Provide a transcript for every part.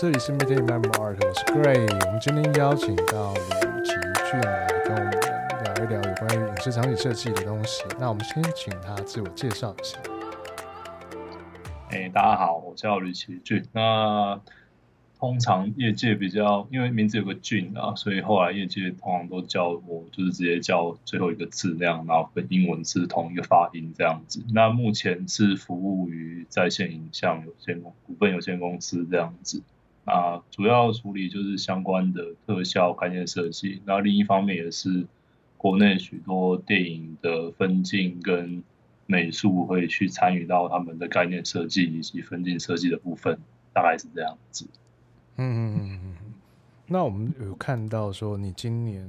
这里是 Meeting Member Art，我是 Gray。我们今天邀请到吕奇俊来跟我们聊一聊有关于影视场景设计的东西。那我们先请他自我介绍一下。哎，大家好，我叫吕奇俊。那通常业界比较，因为名字有个俊啊，所以后来业界通常都叫我，就是直接叫最后一个字那样，然后跟英文字同一个发音这样子。那目前是服务于在线影像有限公股份有限公司这样子。啊，主要处理就是相关的特效概念设计，那另一方面也是国内许多电影的分镜跟美术会去参与到他们的概念设计以及分镜设计的部分，大概是这样子。嗯嗯嗯嗯。那我们有看到说你今年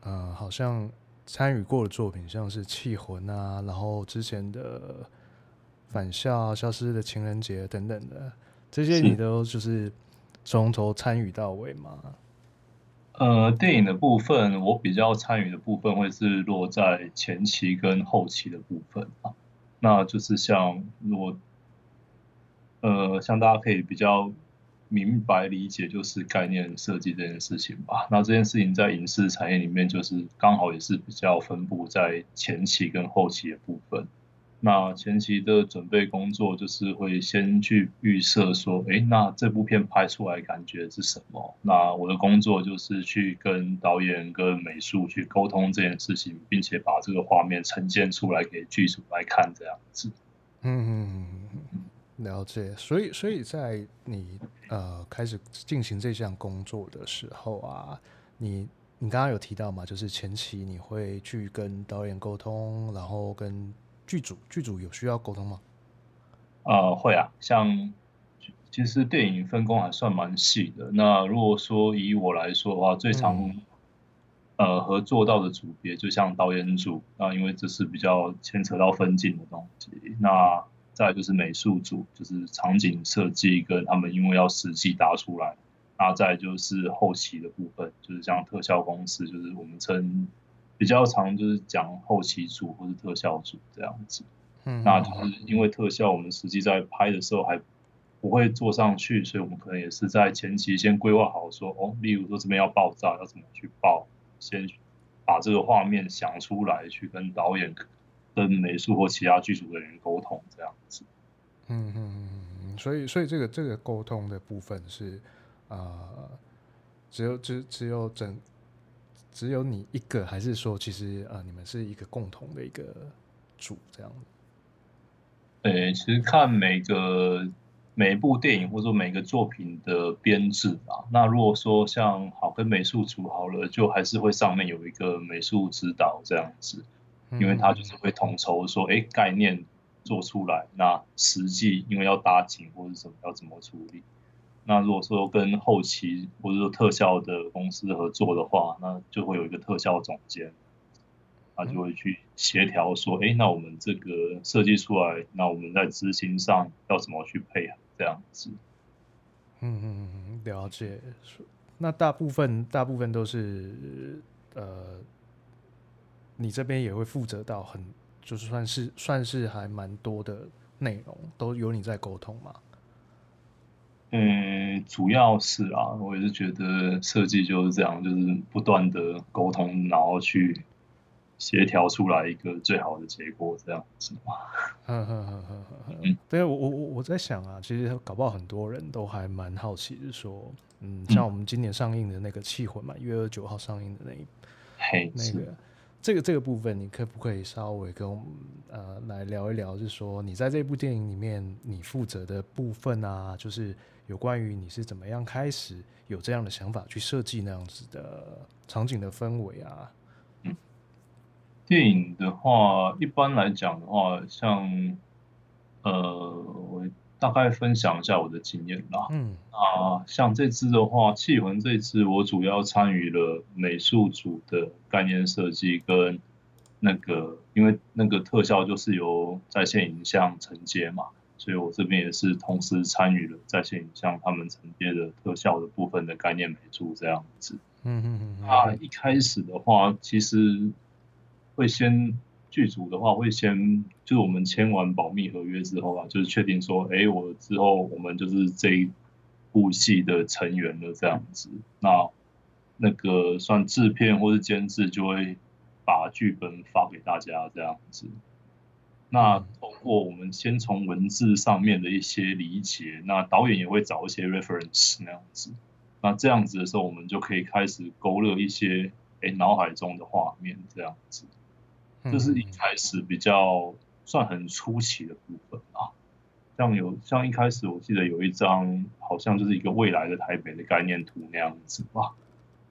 呃好像参与过的作品像是《气魂》啊，然后之前的《返校》《消失的情人节》等等的这些，你都就是。从头参与到尾吗？呃，电影的部分，我比较参与的部分会是落在前期跟后期的部分啊。那就是像如果，呃，像大家可以比较明白理解，就是概念设计这件事情吧。那这件事情在影视产业里面，就是刚好也是比较分布在前期跟后期的部分。那前期的准备工作就是会先去预设说，哎，那这部片拍出来感觉是什么？那我的工作就是去跟导演跟美术去沟通这件事情，并且把这个画面呈现出来给剧组来看，这样子。嗯，了解。所以，所以在你呃开始进行这项工作的时候啊，你你刚刚有提到嘛，就是前期你会去跟导演沟通，然后跟剧组剧组有需要沟通吗？呃，会啊，像其实电影分工还算蛮细的。那如果说以我来说的话，最常、嗯、呃合作到的组别，就像导演组，那因为这是比较牵扯到分镜的东西。那再来就是美术组，就是场景设计跟他们因为要实际搭出来。那再来就是后期的部分，就是像特效公司，就是我们称。比较常就是讲后期组或者特效组这样子，嗯，那就是因为特效我们实际在拍的时候还不会做上去，所以我们可能也是在前期先规划好说，哦，例如说这边要爆炸要怎么去爆，先把这个画面想出来，去跟导演、跟美术或其他剧组的人沟通这样子。嗯嗯嗯，所以所以这个这个沟通的部分是呃，只有只只有整。只有你一个，还是说其实呃，你们是一个共同的一个组这样？呃，其实看每个每一部电影或者说每个作品的编制啊，那如果说像好跟美术组好了，就还是会上面有一个美术指导这样子，因为他就是会统筹说，哎，概念做出来，那实际因为要搭景或者什么要怎么处理。那如果说跟后期或者说特效的公司合作的话，那就会有一个特效总监，他就会去协调说，哎，那我们这个设计出来，那我们在执行上要怎么去配合这样子。嗯嗯嗯，了解。那大部分大部分都是呃，你这边也会负责到很，就是算是算是还蛮多的内容，都由你在沟通嘛。嗯，主要是啊，我也是觉得设计就是这样，就是不断的沟通，然后去协调出来一个最好的结果，这样子嘛。嗯嗯嗯嗯嗯，对，我我我在想啊，其实搞不好很多人都还蛮好奇是，说，嗯，像我们今年上映的那个《气魂》嘛，一月二十九号上映的那一嘿那个。这个这个部分，你可不可以稍微跟我们呃来聊一聊？就是说，你在这部电影里面，你负责的部分啊，就是有关于你是怎么样开始有这样的想法去设计那样子的场景的氛围啊？嗯，电影的话，一般来讲的话，像呃我。大概分享一下我的经验啦。嗯啊，像这次的话，《气魂》这次我主要参与了美术组的概念设计跟那个，因为那个特效就是由在线影像承接嘛，所以我这边也是同时参与了在线影像他们承接的特效的部分的概念美术这样子。嗯嗯嗯。啊，一开始的话，其实会先。剧组的话会先，就是我们签完保密合约之后啊，就是确定说，哎，我之后我们就是这一部戏的成员了这样子。那那个算制片或是监制就会把剧本发给大家这样子。那通过我们先从文字上面的一些理解，那导演也会找一些 reference 那样子。那这样子的时候，我们就可以开始勾勒一些诶脑海中的画面这样子。这是一开始比较算很初期的部分啊。像有像一开始我记得有一张好像就是一个未来的台北的概念图那样子吧。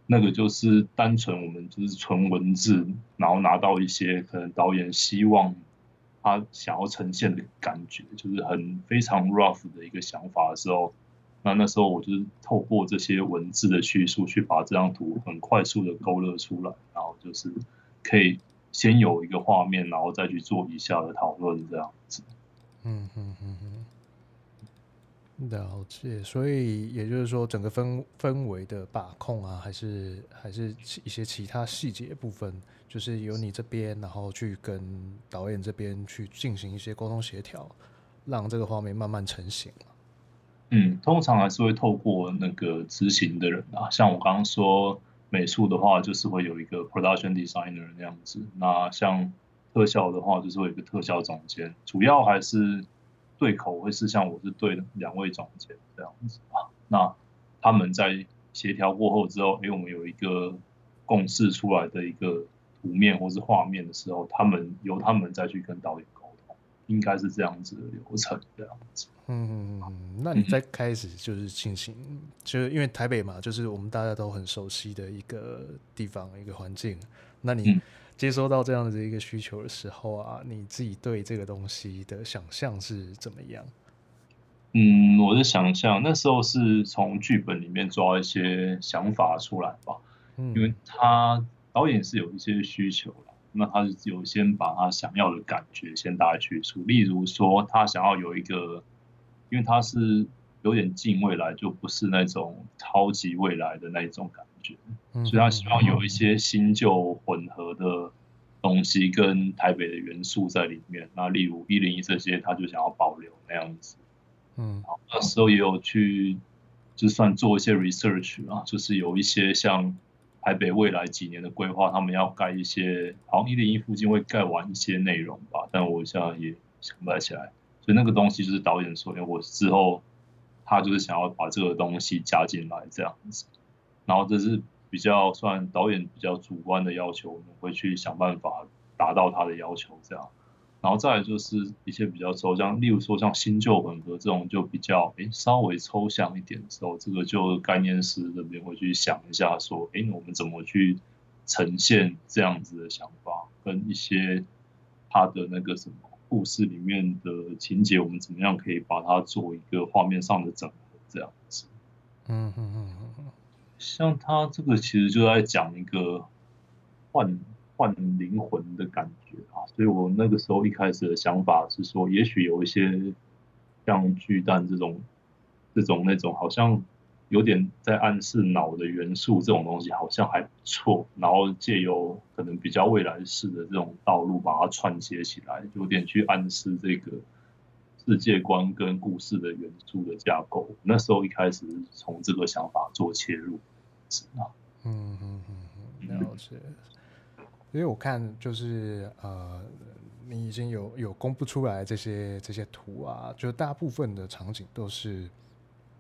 那个就是单纯我们就是纯文字，然后拿到一些可能导演希望。他想要呈现的感觉，就是很非常 rough 的一个想法的时候，那那时候我就是透过这些文字的叙述，去把这张图很快速的勾勒出来，然后就是可以先有一个画面，然后再去做以下的讨论，这样子。嗯嗯嗯嗯。了解，所以也就是说，整个氛氛围的把控啊，还是还是一些其他细节部分，就是由你这边，然后去跟导演这边去进行一些沟通协调，让这个画面慢慢成型。嗯，通常还是会透过那个执行的人啊，像我刚刚说美术的话，就是会有一个 production designer 那样子，那像特效的话，就是会有一个特效总监，主要还是。对口会是像我是对两位总监这样子啊，那他们在协调过后之后，哎，我们有一个共识出来的一个图面或是画面的时候，他们由他们再去跟导演沟通，应该是这样子的流程这样子。嗯那你在开始就是进行，就是因为台北嘛，就是我们大家都很熟悉的一个地方一个环境，那你。嗯接收到这样的一个需求的时候啊，你自己对这个东西的想象是怎么样？嗯，我的想象那时候是从剧本里面抓一些想法出来吧，嗯，因为他导演是有一些需求了，那他是有先把他想要的感觉先大概叙述，例如说他想要有一个，因为他是有点近未来，就不是那种超级未来的那一种感觉。所以他希望有一些新旧混合的东西跟台北的元素在里面。那例如一零一这些，他就想要保留那样子。嗯，好，那时候也有去，就算做一些 research 啊，就是有一些像台北未来几年的规划，他们要盖一些，好像一零一附近会盖完一些内容吧，但我现在也想不起来。所以那个东西就是导演说，因为我之后他就是想要把这个东西加进来这样子。然后这是比较算导演比较主观的要求，我们会去想办法达到他的要求这样。然后再来就是一些比较抽象，例如说像新旧混合这种就比较诶稍微抽象一点的时候，这个就概念师这边会去想一下说，诶我们怎么去呈现这样子的想法，跟一些他的那个什么故事里面的情节，我们怎么样可以把它做一个画面上的整合这样子。嗯嗯嗯嗯。像他这个其实就在讲一个换换灵魂的感觉啊，所以我那个时候一开始的想法是说，也许有一些像巨蛋这种这种那种好像有点在暗示脑的元素这种东西好像还不错，然后借由可能比较未来式的这种道路把它串接起来，有点去暗示这个世界观跟故事的元素的架构。那时候一开始从这个想法做切入。嗯嗯嗯，了解。因为我看就是呃，你已经有有公布出来这些这些图啊，就大部分的场景都是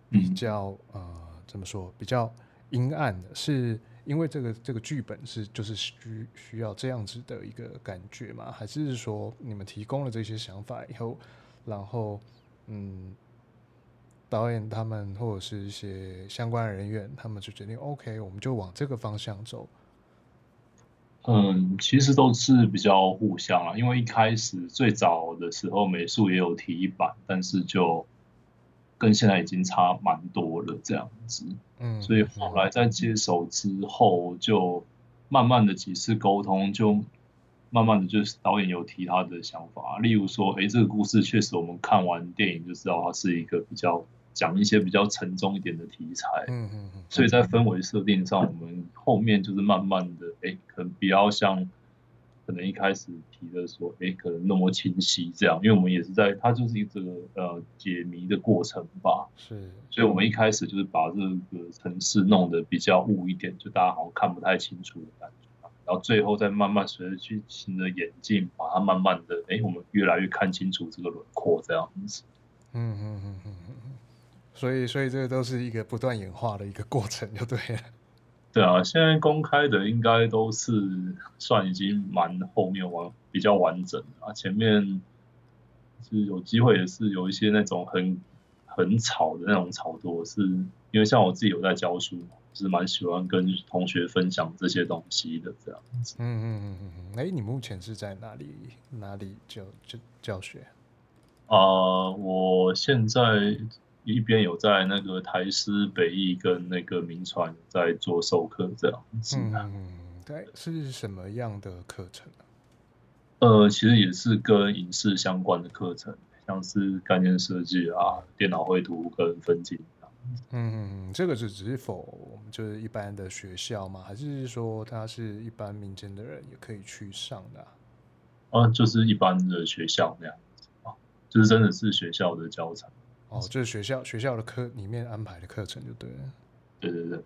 比较、嗯、呃怎么说比较阴暗的，是因为这个这个剧本是就是需需要这样子的一个感觉嘛？还是说你们提供了这些想法以后，然后嗯？导演他们或者是一些相关人员，他们就决定 OK，我们就往这个方向走。嗯，其实都是比较互相啊，因为一开始最早的时候美术也有提一版，但是就跟现在已经差蛮多了这样子。嗯，所以后来在接手之后，就慢慢的几次沟通，就慢慢的就是导演有提他的想法，例如说，哎，这个故事确实我们看完电影就知道它是一个比较。讲一些比较沉重一点的题材，嗯嗯嗯，所以在氛围设定上，我们后面就是慢慢的，哎，可能比较像可能一开始提的说，哎，可能那么清晰这样，因为我们也是在，它就是一个呃解谜的过程吧。是，所以我们一开始就是把这个城市弄得比较雾一点，就大家好像看不太清楚的感觉。然后最后再慢慢随着剧情的演进，把它慢慢的，哎，我们越来越看清楚这个轮廓这样子。嗯嗯嗯嗯嗯。所以，所以这个都是一个不断演化的一个过程，就对了。对啊，现在公开的应该都是算已经蛮后面完比较完整啊，前面是有机会也是有一些那种很很吵的那种炒作，是因为像我自己有在教书嘛，是蛮喜欢跟同学分享这些东西的这样子。嗯嗯嗯嗯嗯。哎，你目前是在哪里哪里教教教学？啊、呃，我现在。一边有在那个台师北艺跟那个铭传在做授课这样子。嗯，对，是什么样的课程啊？呃，其实也是跟影视相关的课程，像是概念设计啊、电脑绘图跟分镜。嗯，这个是只是否就是一般的学校吗？还是说他是一般民间的人也可以去上的啊？啊，就是一般的学校那样子啊，就是真的是学校的教材。哦，就是学校学校的课里面安排的课程就对了。对对对。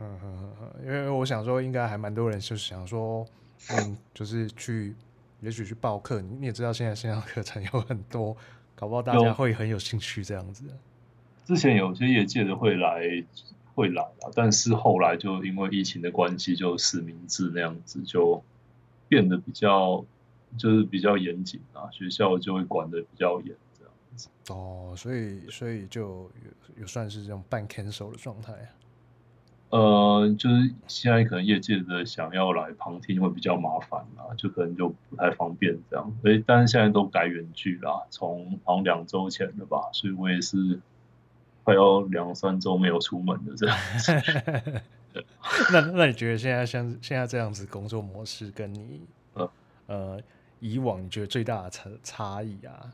嗯嗯嗯，因为我想说，应该还蛮多人就是想说，嗯，就是去，也许去报课。你你也知道，现在线上课程有很多，搞不好大家会很有兴趣这样子。之前有些业界的会来会来啊，但是后来就因为疫情的关系，就实名制那样子就变得比较就是比较严谨啊，学校就会管的比较严。哦，所以所以就有有算是这种半 cancel 的状态啊。呃，就是现在可能业界的想要来旁听会比较麻烦啦，就可能就不太方便这样。所以但是现在都改远距啦，从好像两周前了吧，所以我也是快要两三周没有出门的这样。那那你觉得现在像现在这样子工作模式，跟你呃呃以往你觉得最大的差差异啊？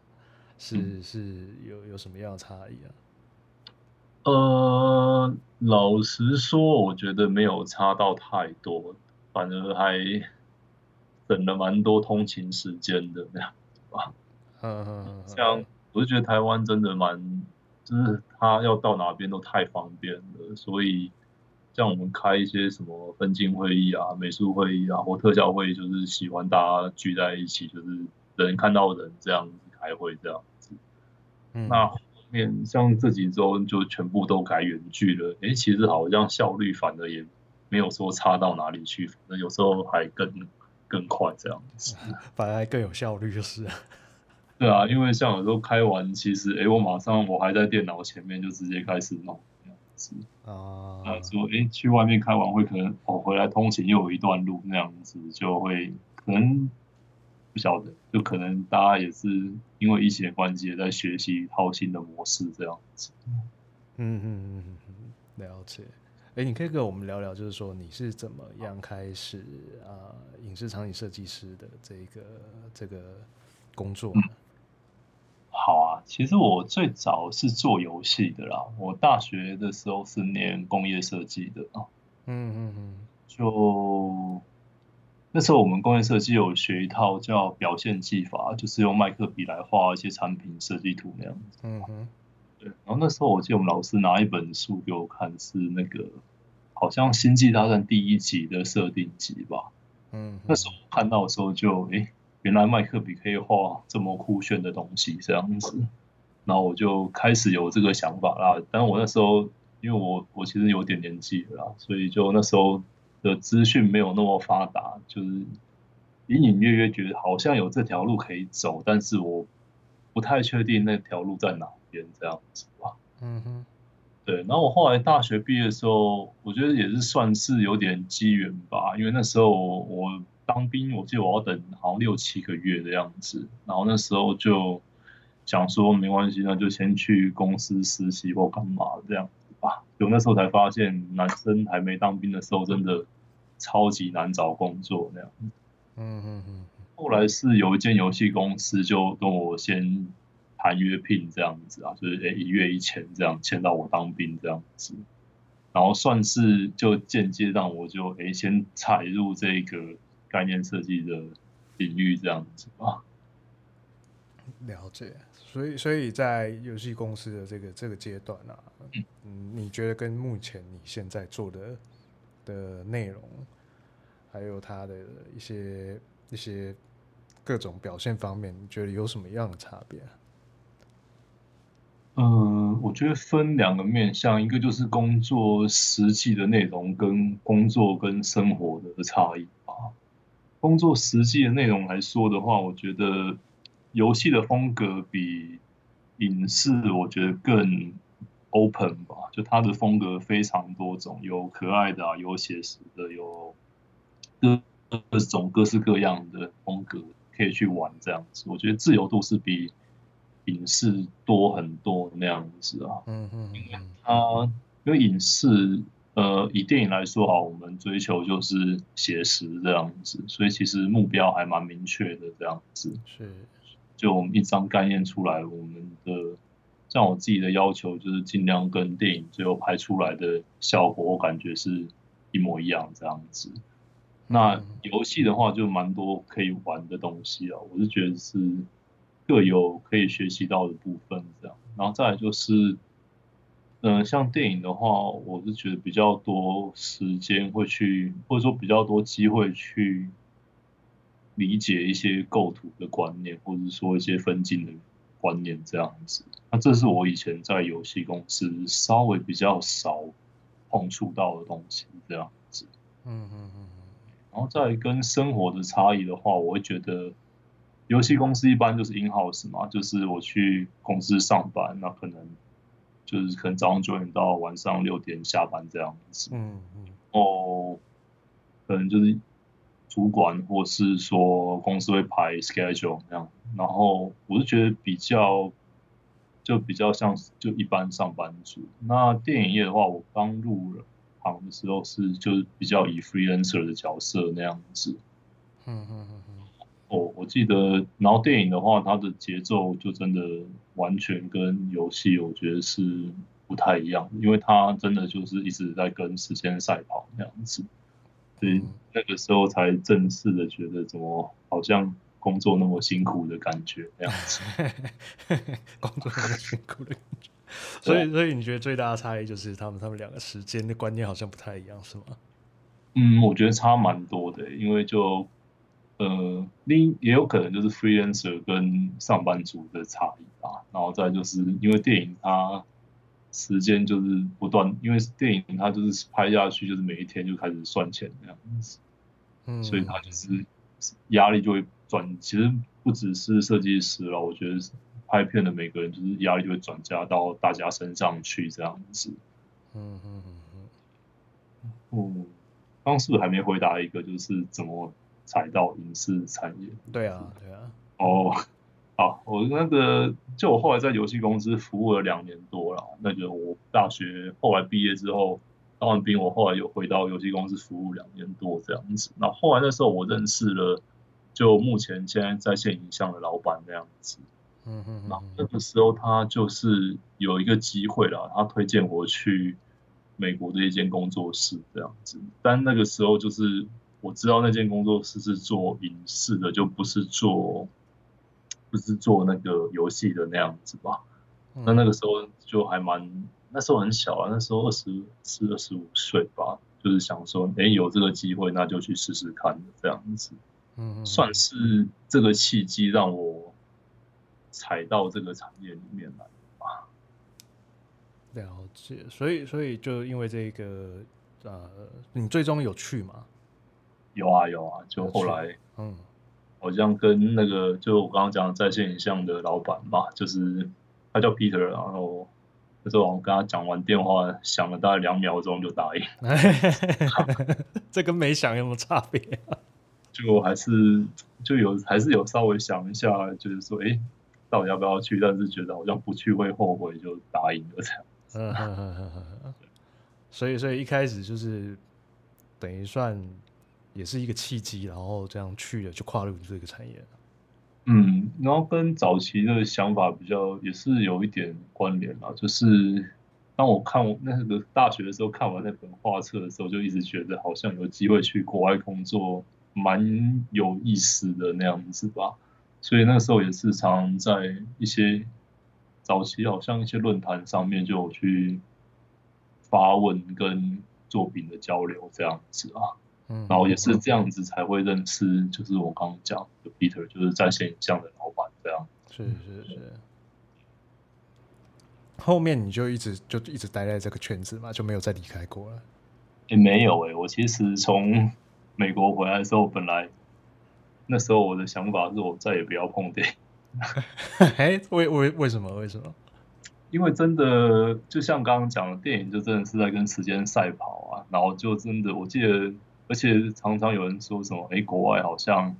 是是有有什么样的差异啊？呃，老实说，我觉得没有差到太多，反而还省了蛮多通勤时间的那样子吧。嗯嗯，像我就觉得台湾真的蛮，就是他要到哪边都太方便了，所以像我们开一些什么分镜会议啊、美术会议啊或特效会议，就是喜欢大家聚在一起，就是人看到人这样子开会这样。嗯、那后面像这几周就全部都改远距了，哎、欸，其实好像效率反而也没有说差到哪里去，那有时候还更更快这样子，反而还更有效率就是。对啊，因为像有时候开完，其实哎、欸，我马上我还在电脑前面就直接开始弄这样子啊，那，说哎、欸、去外面开完会可能我回来通勤又有一段路那样子，就会可能。不晓得，就可能大家也是因为疫情的关系，也在学习一套新的模式这样子。嗯嗯嗯嗯，了解。哎、欸，你可以跟我们聊聊，就是说你是怎么样开始啊、呃，影视场景设计师的这个这个工作呢？好啊，其实我最早是做游戏的啦。我大学的时候是念工业设计的啊。嗯嗯嗯，就。那时候我们工业设计有学一套叫表现技法，就是用麦克笔来画一些产品设计图那样子。嗯哼，对。然后那时候我记得我们老师拿一本书给我看，是那个好像《星际大战》第一集的设定集吧。嗯，那时候看到的时候就，诶，原来麦克笔可以画这么酷炫的东西这样子。然后我就开始有这个想法啦。但我那时候因为我我其实有点年纪了啦，所以就那时候。的资讯没有那么发达，就是隐隐约约觉得好像有这条路可以走，但是我不太确定那条路在哪边这样子吧。嗯哼，对。然后我后来大学毕业的时候，我觉得也是算是有点机缘吧，因为那时候我当兵，我记得我要等好像六七个月的样子，然后那时候就想说没关系，那就先去公司实习或干嘛这样。啊，就那时候才发现，男生还没当兵的时候，真的超级难找工作那样。嗯嗯嗯。后来是有一间游戏公司就跟我先谈约聘这样子啊，就是诶一月一签这样签到我当兵这样子，然后算是就间接让我就诶先踩入这个概念设计的领域这样子吧。了解，所以所以在游戏公司的这个这个阶段啊，嗯，你觉得跟目前你现在做的的内容，还有它的一些一些各种表现方面，你觉得有什么样的差别？嗯，我觉得分两个面向，一个就是工作实际的内容跟工作跟生活的差异啊。工作实际的内容来说的话，我觉得。游戏的风格比影视我觉得更 open 吧，就它的风格非常多种，有可爱的啊，有写实的，有各各种各式各样的风格可以去玩这样子。我觉得自由度是比影视多很多那样子啊。嗯嗯，因为它因为影视呃以电影来说啊，我们追求就是写实这样子，所以其实目标还蛮明确的这样子。是。就我们一张概念出来，我们的像我自己的要求就是尽量跟电影最后拍出来的效果，我感觉是一模一样这样子。那游戏的话就蛮多可以玩的东西啊，我是觉得是各有可以学习到的部分这样。然后再来就是，嗯、呃，像电影的话，我是觉得比较多时间会去，或者说比较多机会去。理解一些构图的观念，或者说一些分镜的观念，这样子。那这是我以前在游戏公司稍微比较少碰触到的东西，这样子。嗯嗯嗯。然后再跟生活的差异的话，我会觉得游戏公司一般就是 in house 嘛，就是我去公司上班，那可能就是可能早上九点到晚上六点下班这样子。嗯嗯。哦，可能就是。主管或是说公司会排 schedule 那样，然后我是觉得比较就比较像就一般上班族。那电影业的话，我刚入行的时候是就是比较以 freelancer 的角色那样子。嗯嗯嗯嗯。哦，我记得，然后电影的话，它的节奏就真的完全跟游戏我觉得是不太一样，因为它真的就是一直在跟时间赛跑那样子。所以那个时候才正式的觉得，怎么好像工作那么辛苦的感觉那样子。工作那么辛苦的感觉。所以，所以你觉得最大的差异就是他们他们两个时间的观念好像不太一样，是吗？嗯，我觉得差蛮多的，因为就呃，另也有可能就是 freelancer 跟上班族的差异吧。然后再就是因为电影它。时间就是不断，因为电影它就是拍下去，就是每一天就开始算钱这样子，嗯，所以它就是压力就会转。其实不只是设计师了，我觉得拍片的每个人就是压力就会转嫁到大家身上去这样子。嗯嗯嗯嗯。嗯，刚是不是还没回答一个，就是怎么踩到影视产业？对啊，对啊。哦。好，我那个就我后来在游戏公司服务了两年多了。那个我大学后来毕业之后当完兵，我后来又回到游戏公司服务两年多这样子。那后来那时候我认识了，就目前现在在线影像的老板那样子。嗯嗯。那那个时候他就是有一个机会了，他推荐我去美国的一间工作室这样子。但那个时候就是我知道那间工作室是做影视的，就不是做。不是做那个游戏的那样子吧？那那个时候就还蛮，那时候很小啊，那时候二十四、二十五岁吧，就是想说，哎，有这个机会，那就去试试看这样子。嗯，算是这个契机让我踩到这个产业里面来吧。了解，所以，所以就因为这个，呃，你最终有去吗？有啊，有啊，就后来，嗯。好像跟那个就我刚刚讲的在线影像的老板吧，就是他叫 Peter，然后那时候我跟他讲完电话，想了大概两秒钟就答应。这跟没想有什么差别啊？就还是就有还是有稍微想一下，就是说，哎，到底要不要去？但是觉得好像不去会后悔，就答应了这样子。所以，所以一开始就是等于算。也是一个契机，然后这样去了，就跨入这个产业。嗯，然后跟早期的想法比较，也是有一点关联啊。就是当我看我那个大学的时候，看完那本画册的时候，就一直觉得好像有机会去国外工作，蛮有意思的那样子吧。所以那个时候也是常在一些早期，好像一些论坛上面就有去发问跟作品的交流这样子啊。嗯，然后也是这样子才会认识，就是我刚刚讲的 Peter，就是在线影像的老板这样。是是是。后面你就一直就一直待在这个圈子嘛，就没有再离开过了。也没有哎、欸，我其实从美国回来的时候，本来。那时候我的想法是我再也不要碰电影。哎，为为为什么？为什么？因为真的就像刚刚讲的，电影就真的是在跟时间赛跑啊。然后就真的，我记得，而且常常有人说什么，哎，国外好像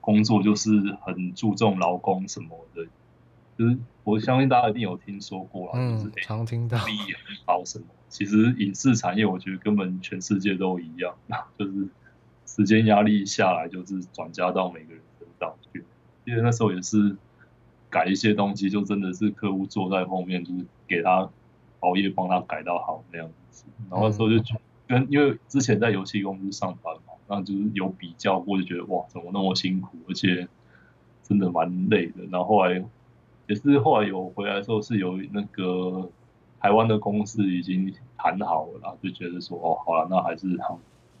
工作就是很注重劳工什么的。就是我相信大家一定有听说过啦，嗯、就是常听到利益很高什么。其实影视产业，我觉得根本全世界都一样，就是。时间压力下来，就是转嫁到每个人身上去。因为那时候也是改一些东西，就真的是客户坐在后面，就是给他熬夜帮他改到好那样子。然后那时候就跟因为之前在游戏公司上班嘛，那就是有比较过，就觉得哇，怎么那么辛苦，而且真的蛮累的。然后后来也是后来有回来的时候，是有那个台湾的公司已经谈好了啦，就觉得说哦，好了，那还是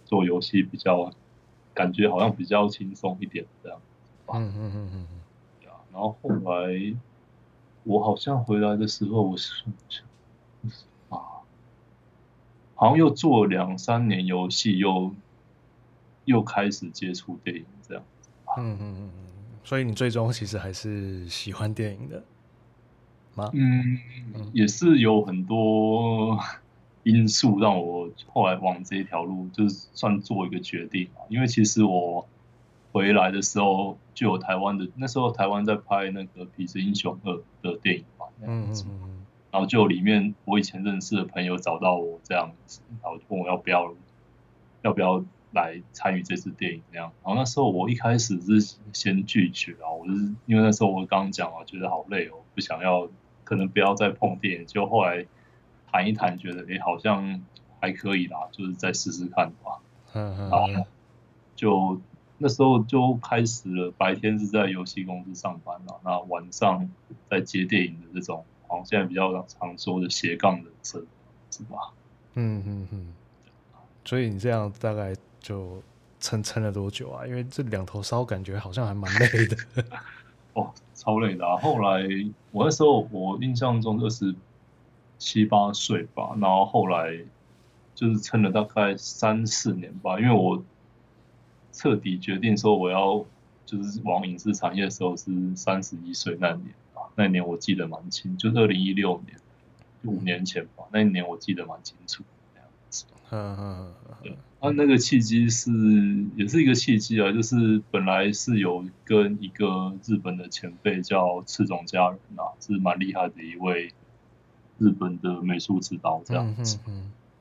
做游戏比较。感觉好像比较轻松一点这样，嗯嗯嗯嗯，然后后来我好像回来的时候，我是啊，好像又做了两三年游戏，又又开始接触电影这样。嗯嗯嗯，所以你最终其实还是喜欢电影的吗？嗯，也是有很多。因素让我后来往这一条路，就是算做一个决定嘛。因为其实我回来的时候就有台湾的，那时候台湾在拍那个《痞子英雄二》的电影嘛，嗯嗯，然后就里面我以前认识的朋友找到我这样子，然后就问我要不要要不要来参与这次电影那样。然后那时候我一开始是先拒绝啊，我是因为那时候我刚刚讲啊，觉得好累哦，不想要，可能不要再碰电影。就后来。谈一谈，觉得哎、欸，好像还可以啦，就是再试试看吧。嗯嗯。然后就那时候就开始了，白天是在游戏公司上班了，那晚上在接电影的这种，好像现在比较常说的斜杠人生，是吧？嗯嗯嗯。所以你这样大概就撑撑了多久啊？因为这两头烧，感觉好像还蛮累的。哦，超累的啊！后来我那时候我印象中就是。七八岁吧，然后后来就是撑了大概三四年吧，因为我彻底决定说我要就是往影视产业的时候是三十一岁那年啊，那年我记得蛮清，就是二零一六年，五年前吧，那一年我记得蛮清楚那样子。嗯嗯嗯。那那个契机是也是一个契机啊，就是本来是有跟一个日本的前辈叫赤冢佳人啊，是蛮厉害的一位。日本的美术指导这样子，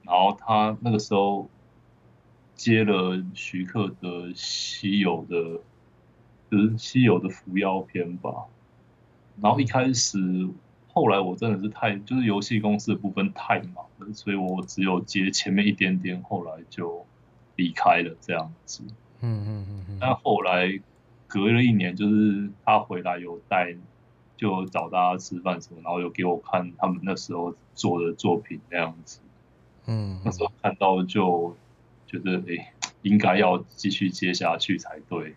然后他那个时候接了徐克的稀有的，就是稀有的伏妖篇吧。然后一开始，后来我真的是太就是游戏公司的部分太忙了，所以我只有接前面一点点，后来就离开了这样子。嗯嗯嗯嗯。但后来隔了一年，就是他回来有带。就找大家吃饭什么，然后有给我看他们那时候做的作品那样子，嗯，那时候看到就觉得哎、欸，应该要继续接下去才对。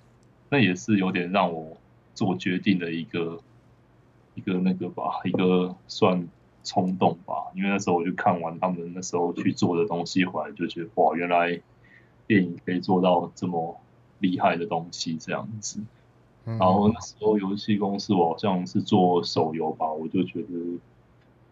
那也是有点让我做决定的一个一个那个吧，一个算冲动吧。因为那时候我就看完他们那时候去做的东西回来，就觉得哇，原来电影可以做到这么厉害的东西这样子。然后那时候游戏公司我好像是做手游吧，我就觉得，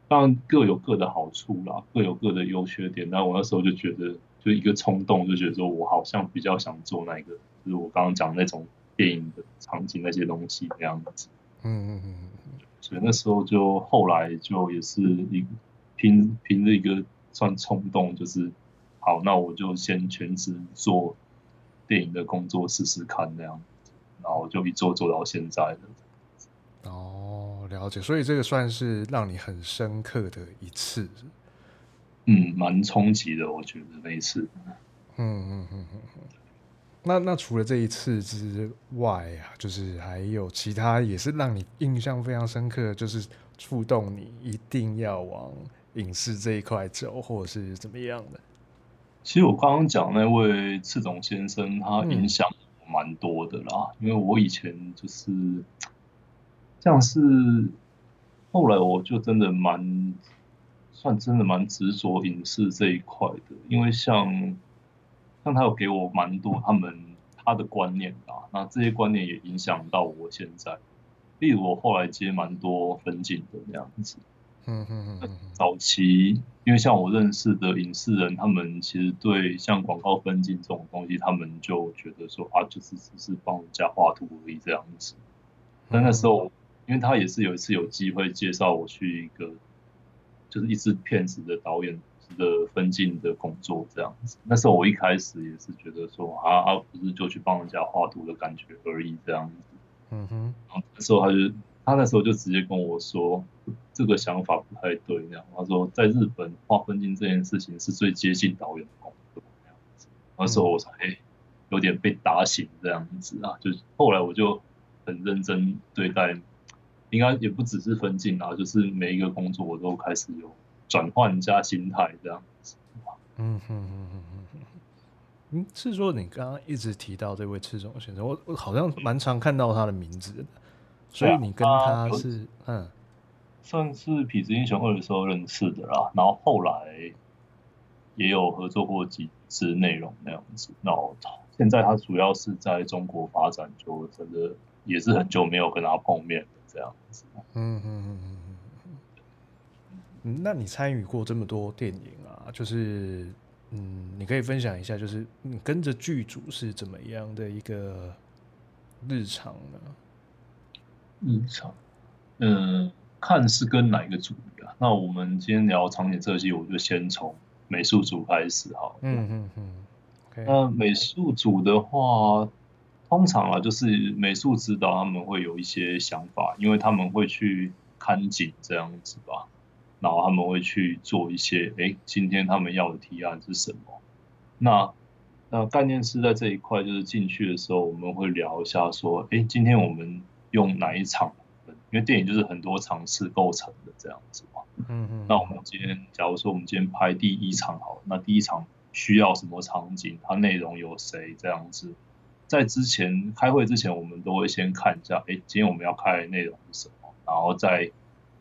当然各有各的好处啦，各有各的优缺点。但我那时候就觉得，就一个冲动，就觉得说我好像比较想做那个，就是我刚刚讲那种电影的场景那些东西那样子。嗯嗯嗯。所以那时候就后来就也是一凭凭着一个算冲动，就是好，那我就先全职做电影的工作试试看那样。然后就一做做到现在的。哦，了解，所以这个算是让你很深刻的一次。嗯，蛮冲击的，我觉得那一次。嗯嗯嗯嗯那那除了这一次之外啊，就是还有其他也是让你印象非常深刻，就是触动你一定要往影视这一块走，或者是怎么样的？其实我刚刚讲那位赤塚先生，他影响蛮多的啦，嗯、因为我以前就是像是后来我就真的蛮算真的蛮执着影视这一块的，因为像。像他有给我蛮多他们他的观念吧，那这些观念也影响到我现在。例如我后来接蛮多分镜的那样子，嗯嗯嗯。早期因为像我认识的影视人，他们其实对像广告分镜这种东西，他们就觉得说啊，就是只是帮人家画图而已这样子。但那时候，因为他也是有一次有机会介绍我去一个，就是一支片子的导演。的分镜的工作这样子，那时候我一开始也是觉得说啊，啊不是就去帮人家画图的感觉而已这样子，嗯哼，然后那时候他就他那时候就直接跟我说，这个想法不太对，那样。他说在日本画分镜这件事情是最接近导演的工作那样子，那时候我才有点被打醒这样子啊，就后来我就很认真对待，应该也不只是分镜啊，就是每一个工作我都开始有。转换加心态这样子，嗯哼哼哼哼哼，嗯，是说你刚刚一直提到这位赤塚先生，我我好像蛮常看到他的名字的，所以你跟他是嗯，算是《痞子英雄二》的时候认识的啦，然后后来也有合作过几次内容那样子，然后现在他主要是在中国发展，就真的也是很久没有跟他碰面的这样子，嗯哼哼哼。嗯，那你参与过这么多电影啊，就是，嗯，你可以分享一下，就是你跟着剧组是怎么样的一个日常呢？日常，嗯，看是跟哪一个组啊？那我们今天聊场景设计，我就先从美术组开始哈。嗯嗯嗯。Okay. 那美术组的话，通常啊，就是美术指导他们会有一些想法，因为他们会去看景这样子吧。然后他们会去做一些，哎，今天他们要的提案是什么？那那概念是在这一块，就是进去的时候，我们会聊一下，说，哎，今天我们用哪一场？因为电影就是很多场次构成的这样子嘛。嗯嗯。那我们今天，假如说我们今天拍第一场好了，那第一场需要什么场景？它内容有谁？这样子，在之前开会之前，我们都会先看一下，哎，今天我们要开的内容是什么？然后再。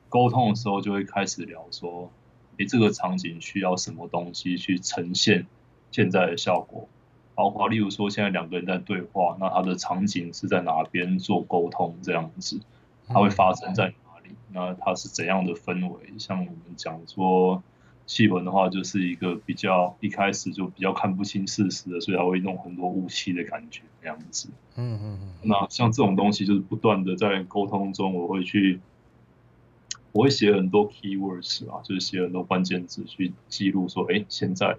沟通的时候就会开始聊说，诶，这个场景需要什么东西去呈现现在的效果，包括例如说现在两个人在对话，那他的场景是在哪边做沟通这样子，它会发生在哪里？那它是怎样的氛围？像我们讲说戏文的话，就是一个比较一开始就比较看不清事实的，所以他会弄很多雾气的感觉这样子。嗯嗯嗯。那像这种东西就是不断的在沟通中，我会去。我会写很多 keywords 啊，就是写很多关键字去记录说，哎，现在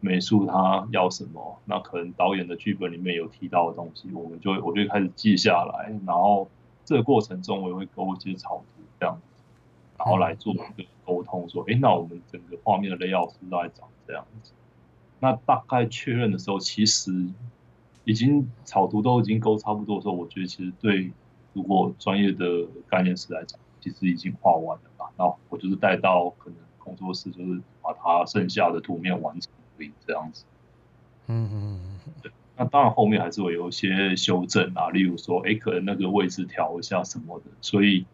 美术他要什么？那可能导演的剧本里面有提到的东西，我们就我就开始记下来。然后这个过程中，我也会勾一些草图这样子，然后来做一个沟通，说，哎，那我们整个画面的 layout 是大概长这样子。那大概确认的时候，其实已经草图都已经勾差不多的时候，我觉得其实对如果专业的概念师来讲。其实已经画完了吧，然后我就是带到可能工作室，就是把它剩下的图面完成而已，这样子。嗯嗯嗯。那当然后面还是会有一些修正啊，例如说，哎，可能那个位置调一下什么的。所以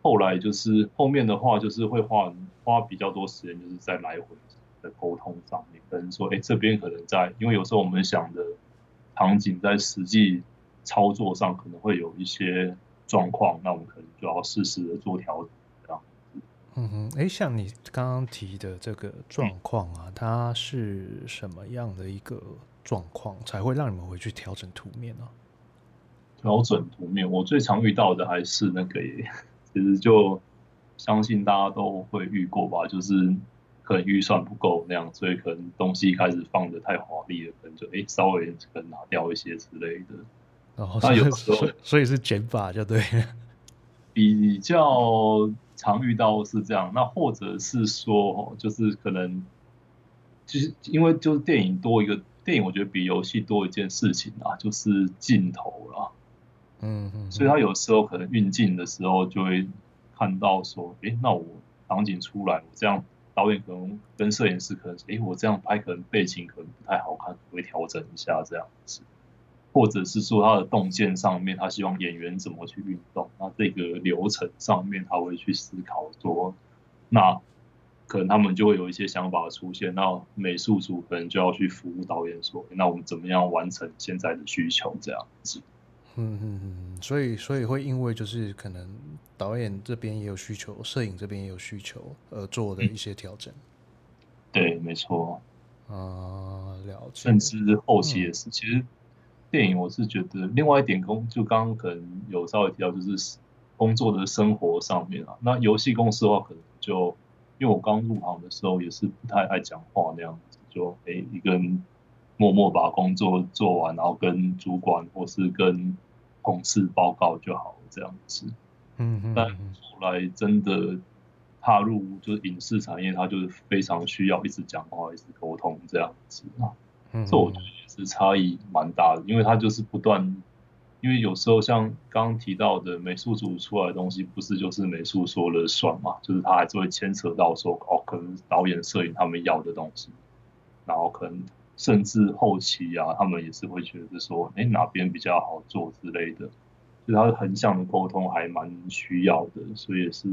后来就是后面的话，就是会花花比较多时间，就是在来回的沟通上面，可能说，哎，这边可能在，因为有时候我们想的场景在实际操作上可能会有一些。状况，那我们可能就要适时的做调整。嗯哼，哎，像你刚刚提的这个状况啊，嗯、它是什么样的一个状况才会让你们回去调整图面呢？调整图面，我最常遇到的还是那个，其实就相信大家都会遇过吧，就是可能预算不够那样，所以可能东西开始放的太华丽了，可能就哎稍微可能拿掉一些之类的。然后那有时候，所以是减法就对。比较常遇到是这样，那或者是说，就是可能，就是因为就是电影多一个电影我觉得比游戏多一件事情啊，就是镜头啦。嗯嗯，所以他有时候可能运镜的时候就会看到说，诶，那我场景出来，我这样导演可能跟摄影师可能，诶，我这样拍可能背景可能不太好看，会调整一下这样子，或者是说他的动线上面，他希望演员怎么去运动，那这个流程上面他会去思考说，那可能他们就会有一些想法出现，那美术组可能就要去服务导演说，那我们怎么样完成现在的需求这样子。嗯嗯嗯，所以所以会因为就是可能导演这边也有需求，摄影这边也有需求，而做的一些调整。对，没错。啊，了解。甚至后期也是，嗯、其实电影我是觉得另外一点工，就刚刚可能有稍微提到，就是工作的生活上面啊。那游戏公司的话，可能就因为我刚入行的时候也是不太爱讲话那样子，就诶、欸、一个人。默默把工作做完，然后跟主管或是跟同事报告就好，这样子。嗯嗯。但后来真的踏入就是影视产业，它就是非常需要一直讲话、一直沟通这样子啊。这我觉得也是差异蛮大的，因为他就是不断，因为有时候像刚刚提到的美术组出来的东西，不是就是美术说了算嘛，就是他还是会牵扯到说哦，可能导演、摄影他们要的东西，然后可能。甚至后期啊，他们也是会觉得说，哎、哪边比较好做之类的，所以他横向的沟通还蛮需要的，所以也是，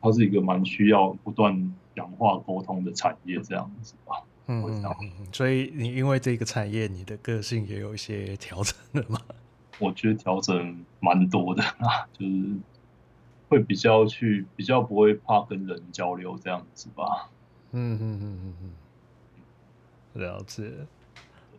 它是一个蛮需要不断讲话沟通的产业这样子吧。嗯嗯嗯。所以你因为这个产业，你的个性也有一些调整了吗？我觉得调整蛮多的啊，就是会比较去比较不会怕跟人交流这样子吧。嗯嗯嗯嗯嗯。了解，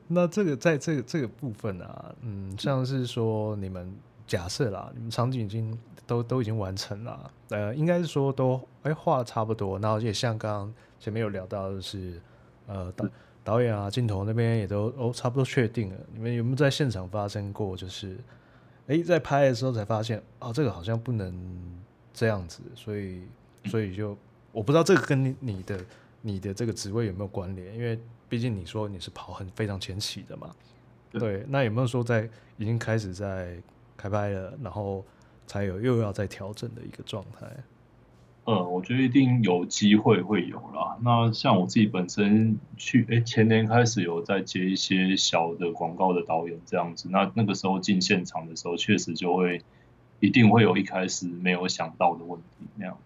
那这个在这个这个部分啊，嗯，像是说你们假设啦，你们场景已经都都已经完成了，呃，应该是说都哎画的差不多，然后也像刚刚前面有聊到的是，呃导导演啊镜头那边也都哦差不多确定了，你们有没有在现场发生过，就是哎在拍的时候才发现哦这个好像不能这样子，所以所以就我不知道这个跟你你的你的这个职位有没有关联，因为。毕竟你说你是跑很非常前期的嘛，对，那有没有说在已经开始在开拍了，然后才有又要再调整的一个状态？呃，我觉得一定有机会会有啦。那像我自己本身去，哎，前年开始有在接一些小的广告的导演这样子，那那个时候进现场的时候，确实就会一定会有一开始没有想到的问题那样。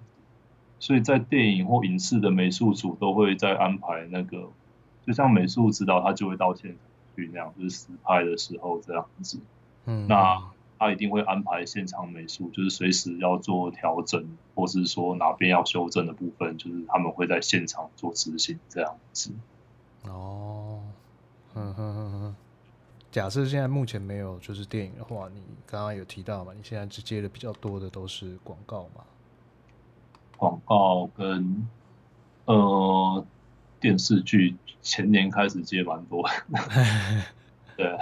所以在电影或影视的美术组都会在安排那个。就像美术指导，他就会到现场去那样，就是实拍的时候这样子。嗯，那他一定会安排现场美术，就是随时要做调整，或是说哪边要修正的部分，就是他们会在现场做执行这样子。哦，嗯哼哼哼。假设现在目前没有就是电影的话，你刚刚有提到嘛？你现在只接的比较多的都是广告嘛？广告跟呃。电视剧前年开始接蛮多，对，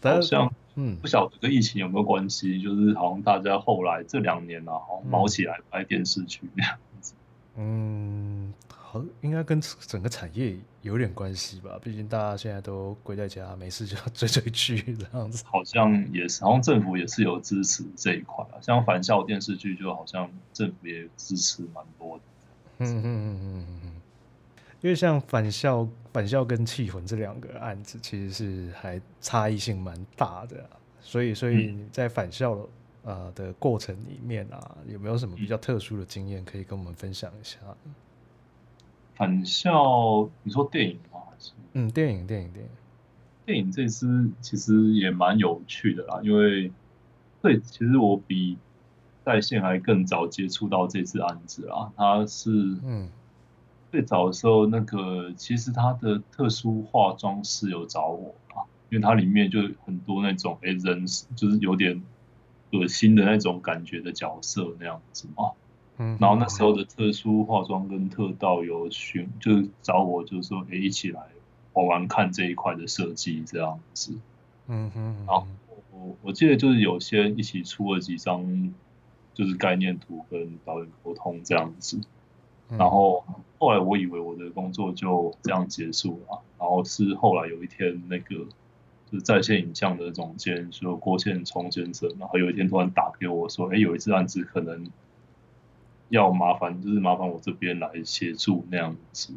好像嗯，不晓得跟疫情有没有关系，就是好像大家后来这两年啊，好像卯起来拍电视剧那样子。嗯，好，应该跟整个产业有点关系吧？毕竟大家现在都归在家，没事就要追追剧这样子。好像也是，好像政府也是有支持这一块啊。像返校电视剧，就好像政府也支持蛮多的。嗯嗯嗯嗯嗯，因为像返校、返校跟缉魂这两个案子，其实是还差异性蛮大的，啊，所以所以你在返校的呃的过程里面啊，有没有什么比较特殊的经验可以跟我们分享一下？返校，你说电影吗？嗯，电影，电影，电影，电影这次其实也蛮有趣的啦，因为对，其实我比。在线还更早接触到这次案子啊，它是嗯，最早的时候那个其实他的特殊化妆师有找我啊，因为它里面就很多那种哎人就是有点恶心的那种感觉的角色那样子嘛，嗯，然后那时候的特殊化妆跟特道有寻就是找我就是说哎一起来玩玩看这一块的设计这样子，嗯哼，然后我我记得就是有些一起出了几张。就是概念图跟导演沟通这样子，然后后来我以为我的工作就这样结束了，然后是后来有一天那个就是在线影像的总监说郭宪聪先生，然后有一天突然打给我说，哎，有一次案子可能要麻烦，就是麻烦我这边来协助那样子。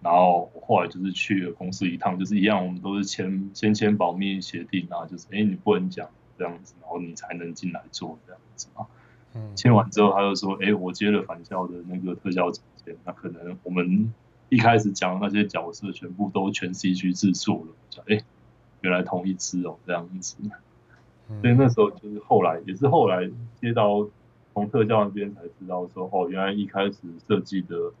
然后后来就是去了公司一趟，就是一样，我们都是签先签保密协定啊，就是哎你不能讲这样子，然后你才能进来做这样子啊。嗯，签完之后他就说，哎，我接了返校的那个特效总监，那可能我们一开始讲的那些角色全部都全 CG 制作了，哎，原来同一只哦这样子。所以那时候就是后来也是后来接到从特效那边才知道说，哦，原来一开始设计的。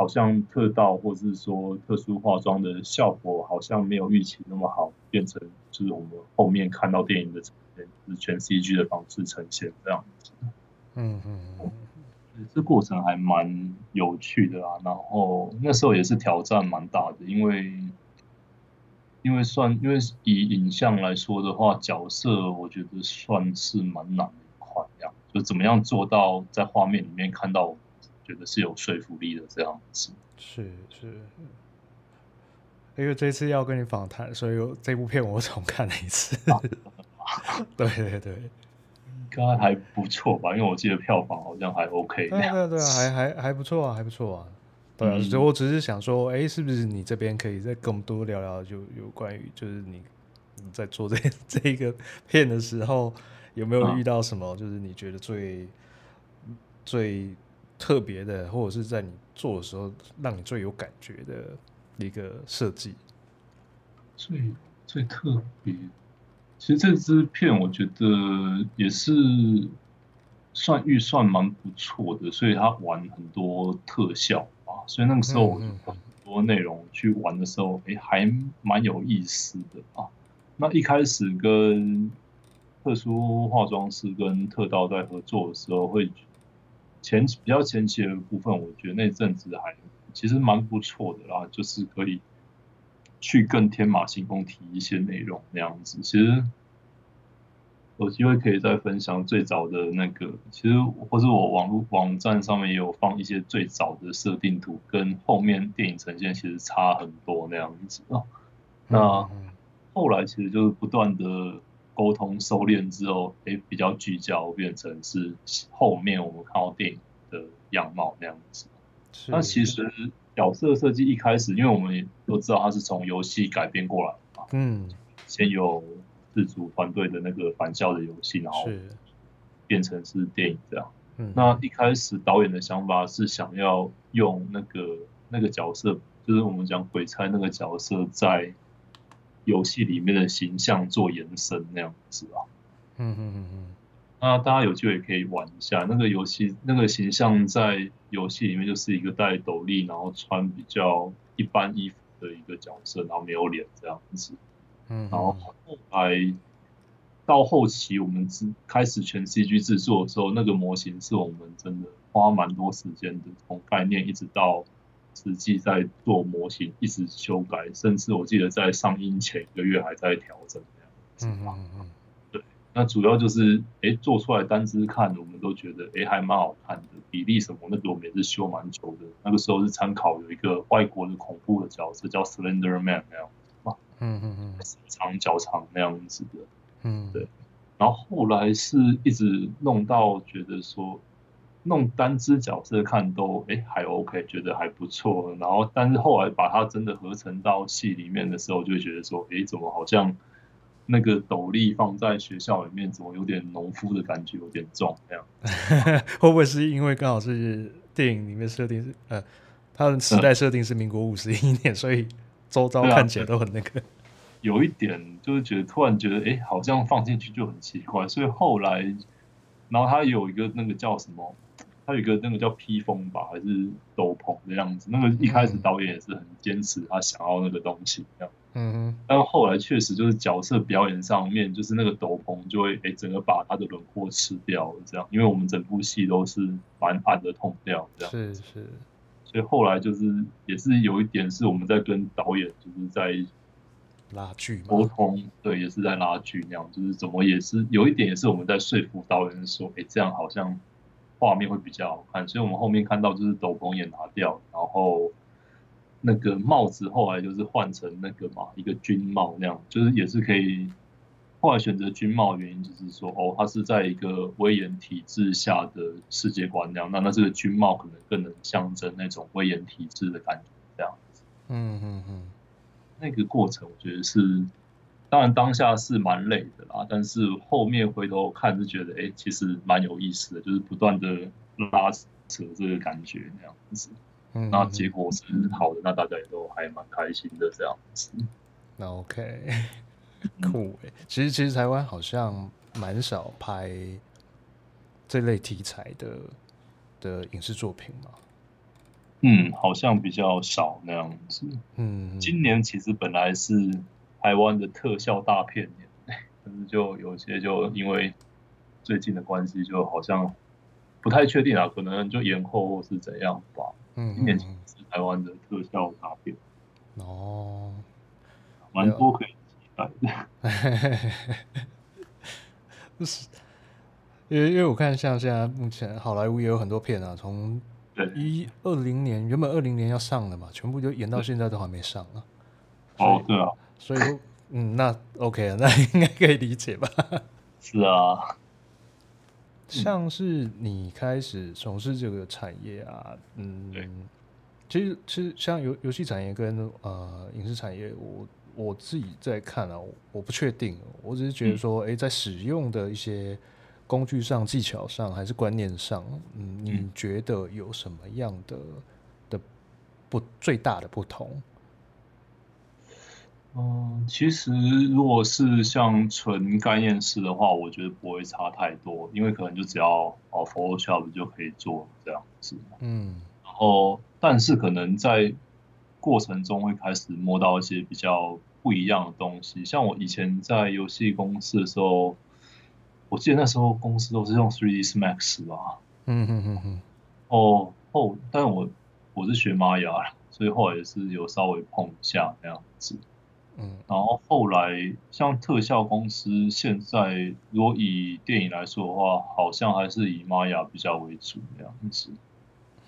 好像特道或是说特殊化妆的效果好像没有预期那么好，变成就是我们后面看到电影的呈现就是全 CG 的方式呈现这样子。嗯嗯嗯，这过程还蛮有趣的啊。然后那时候也是挑战蛮大的，因为因为算因为以影像来说的话，角色我觉得算是蛮难的一块，这样就怎么样做到在画面里面看到。觉得是有说服力的这样子，是是，因为这次要跟你访谈，所以这部片我重看了一次。啊、对对该还不错吧？因为我记得票房好像还 OK。对对对，还还还不错啊，还不错啊。对啊，所以、嗯、我只是想说，哎，是不是你这边可以再跟我们多聊聊，就有关于就是你你在做这 这一个片的时候，有没有遇到什么？就是你觉得最、啊、最。特别的，或者是在你做的时候，让你最有感觉的一个设计，最最特别。其实这支片我觉得也是算预算蛮不错的，所以他玩很多特效啊，所以那个时候我很多内容去玩的时候，哎、嗯嗯，还蛮有意思的啊。那一开始跟特殊化妆师跟特导在合作的时候会。前比较前期的部分，我觉得那阵子还其实蛮不错的啦，就是可以去更天马行空提一些内容那样子。其实有机会可以再分享最早的那个，其实或是我网络网站上面也有放一些最早的设定图，跟后面电影呈现其实差很多那样子啊。那后来其实就是不断的。沟通收敛之后，诶，比较聚焦，变成是后面我们看到电影的样貌那样子。那其实角色设计一开始，因为我们也都知道它是从游戏改编过来的嘛，嗯，先有自主团队的那个返校的游戏，然后变成是电影这样。嗯，那一开始导演的想法是想要用那个那个角色，就是我们讲鬼差那个角色在。游戏里面的形象做延伸那样子啊，嗯嗯嗯嗯，那大家有机会可以玩一下那个游戏，那个形象在游戏里面就是一个戴斗笠，然后穿比较一般衣服的一个角色，然后没有脸这样子，嗯，然后后来到后期我们制开始全 CG 制作的时候，那个模型是我们真的花蛮多时间的，从概念一直到。实际在做模型，一直修改，甚至我记得在上映前一个月还在调整这样子。嗯嗯嗯。对，那主要就是，哎、欸，做出来单只看，我们都觉得，哎、欸，还蛮好看的，比例什么那个我们也是修蛮久的。那个时候是参考有一个外国的恐怖的角色叫 Slender Man 那样子嘛。嗯嗯嗯。长脚长那样子的。嗯。对。然后后来是一直弄到觉得说。弄单只角色看都哎、欸、还 OK，觉得还不错。然后但是后来把它真的合成到戏里面的时候，就会觉得说，哎、欸，怎么好像那个斗笠放在学校里面，怎么有点农夫的感觉，有点重这样。会不会是因为刚好是电影里面设定是呃，它的时代设定是民国五十一年，所以周遭看起来都很那个。有一点就是觉得突然觉得哎、欸，好像放进去就很奇怪，所以后来，然后他有一个那个叫什么？他有一个那个叫披风吧，还是斗篷的样子。那个一开始导演也是很坚持，他想要那个东西这样。嗯哼。但后来确实就是角色表演上面，就是那个斗篷就会诶、欸、整个把他的轮廓吃掉了这样。因为我们整部戏都是蛮暗的痛掉这样。是是。所以后来就是也是有一点是我们在跟导演就是在拉锯沟通，对，也是在拉锯那样。就是怎么也是有一点也是我们在说服导演说，诶、欸、这样好像。画面会比较好看，所以我们后面看到就是斗篷也拿掉，然后那个帽子后来就是换成那个嘛，一个军帽那样，就是也是可以。后来选择军帽的原因就是说，哦，它是在一个威严体制下的世界观那样，那那这个军帽可能更能象征那种威严体制的感觉这样子。嗯嗯嗯，那个过程我觉得是，当然当下是蛮累的啦，但是后面回头看是觉得，哎，其实蛮有意思的，就是不断的拉扯这个感觉那样子。嗯，那结果是好的，那大家也都还蛮开心的这样子。那 OK。酷诶，其实其实台湾好像蛮少拍这类题材的的影视作品嘛。嗯，好像比较少那样子。嗯，今年其实本来是台湾的特效大片年，但是就有些就因为最近的关系，就好像不太确定啊，可能就延后或是怎样吧。嗯，今年是台湾的特效大片。哦，蛮多可以期待。是，因为因为我看像现在目前好莱坞也有很多片啊，从一二零年原本二零年要上的嘛，全部就延到现在都还没上啊。哦，对啊，所以嗯，那 OK 啊，那应该可以理解吧？是啊，像是你开始从事这个产业啊，嗯，其实其实像游游戏产业跟呃影视产业，我。我自己在看啊，我不确定，我只是觉得说，哎、嗯欸，在使用的一些工具上、技巧上，还是观念上，嗯，你觉得有什么样的的不最大的不同？嗯，其实如果是像纯概念式的话，我觉得不会差太多，因为可能就只要哦 Photoshop 就可以做这样子。嗯，然后但是可能在过程中会开始摸到一些比较。不一样的东西，像我以前在游戏公司的时候，我记得那时候公司都是用 3ds Max 吧。嗯嗯嗯嗯。哦哦，但我我是学玛雅，所以后来也是有稍微碰一下那样子。嗯。然后后来像特效公司，现在如果以电影来说的话，好像还是以玛雅比较为主那样子。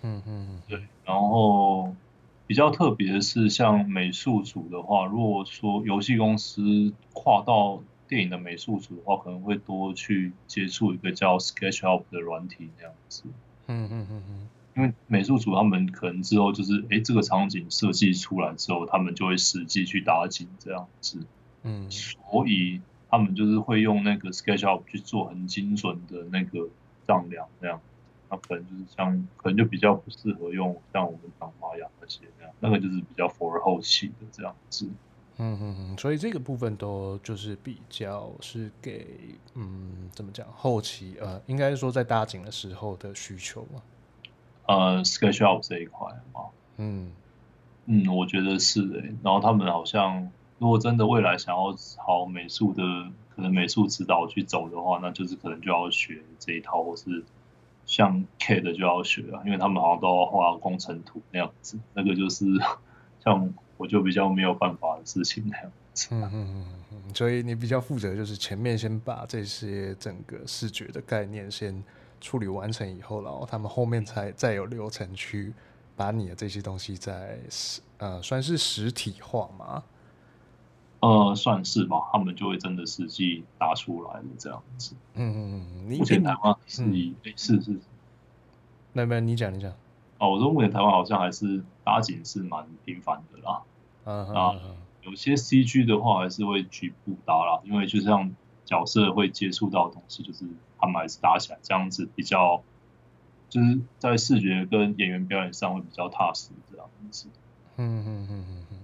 嗯嗯嗯。对，然后。比较特别的是，像美术组的话，如果说游戏公司跨到电影的美术组的话，可能会多去接触一个叫 SketchUp 的软体这样子。嗯嗯嗯嗯。因为美术组他们可能之后就是，哎，这个场景设计出来之后，他们就会实际去打景这样子。嗯。所以他们就是会用那个 SketchUp 去做很精准的那个丈量这样。那可能就是像，可能就比较不适合用像我们讲玛雅那些那样，那个就是比较 for 后期的这样子。嗯嗯嗯，所以这个部分都就是比较是给嗯怎么讲后期呃，应该是说在搭景的时候的需求嘛。呃，SketchUp 这一块嘛，嗯嗯，我觉得是诶、欸。然后他们好像如果真的未来想要朝美术的可能美术指导去走的话，那就是可能就要学这一套或是。像 CAD 就要学啊，因为他们好像都要画工程图那样子，那个就是像我就比较没有办法的事情那样子。嗯嗯嗯嗯，所以你比较负责就是前面先把这些整个视觉的概念先处理完成以后，然后他们后面才再有流程去把你的这些东西再呃算是实体化嘛。呃，算是吧，他们就会真的实际打出来的这样子。嗯嗯嗯，目前台湾是以诶、嗯欸，是是。那边你讲你讲。哦，我说目前台湾好像还是打景是蛮频繁的啦。嗯嗯。啊，有些 CG 的话还是会局部打啦，因为就像角色会接触到的东西，就是他们还是打起来这样子比较，就是在视觉跟演员表演上会比较踏实这样子。嗯嗯嗯嗯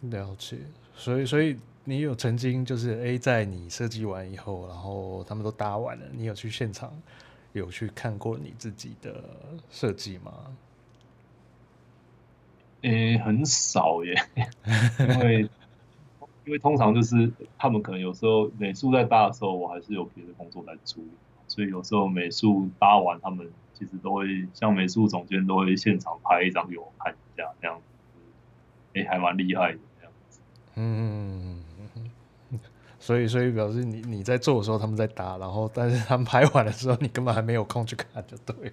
嗯。了解，所以所以你有曾经就是 A 在你设计完以后，然后他们都搭完了，你有去现场有去看过你自己的设计吗？诶、欸，很少耶，因为因为通常就是他们可能有时候美术在搭的时候，我还是有别的工作在处理，所以有时候美术搭完，他们其实都会像美术总监都会现场拍一张给我看一下，这样子，诶、欸，还蛮厉害的这样子。嗯，所以所以表示你你在做的时候他们在搭，然后但是他们拍完的时候你根本还没有空去看，就对。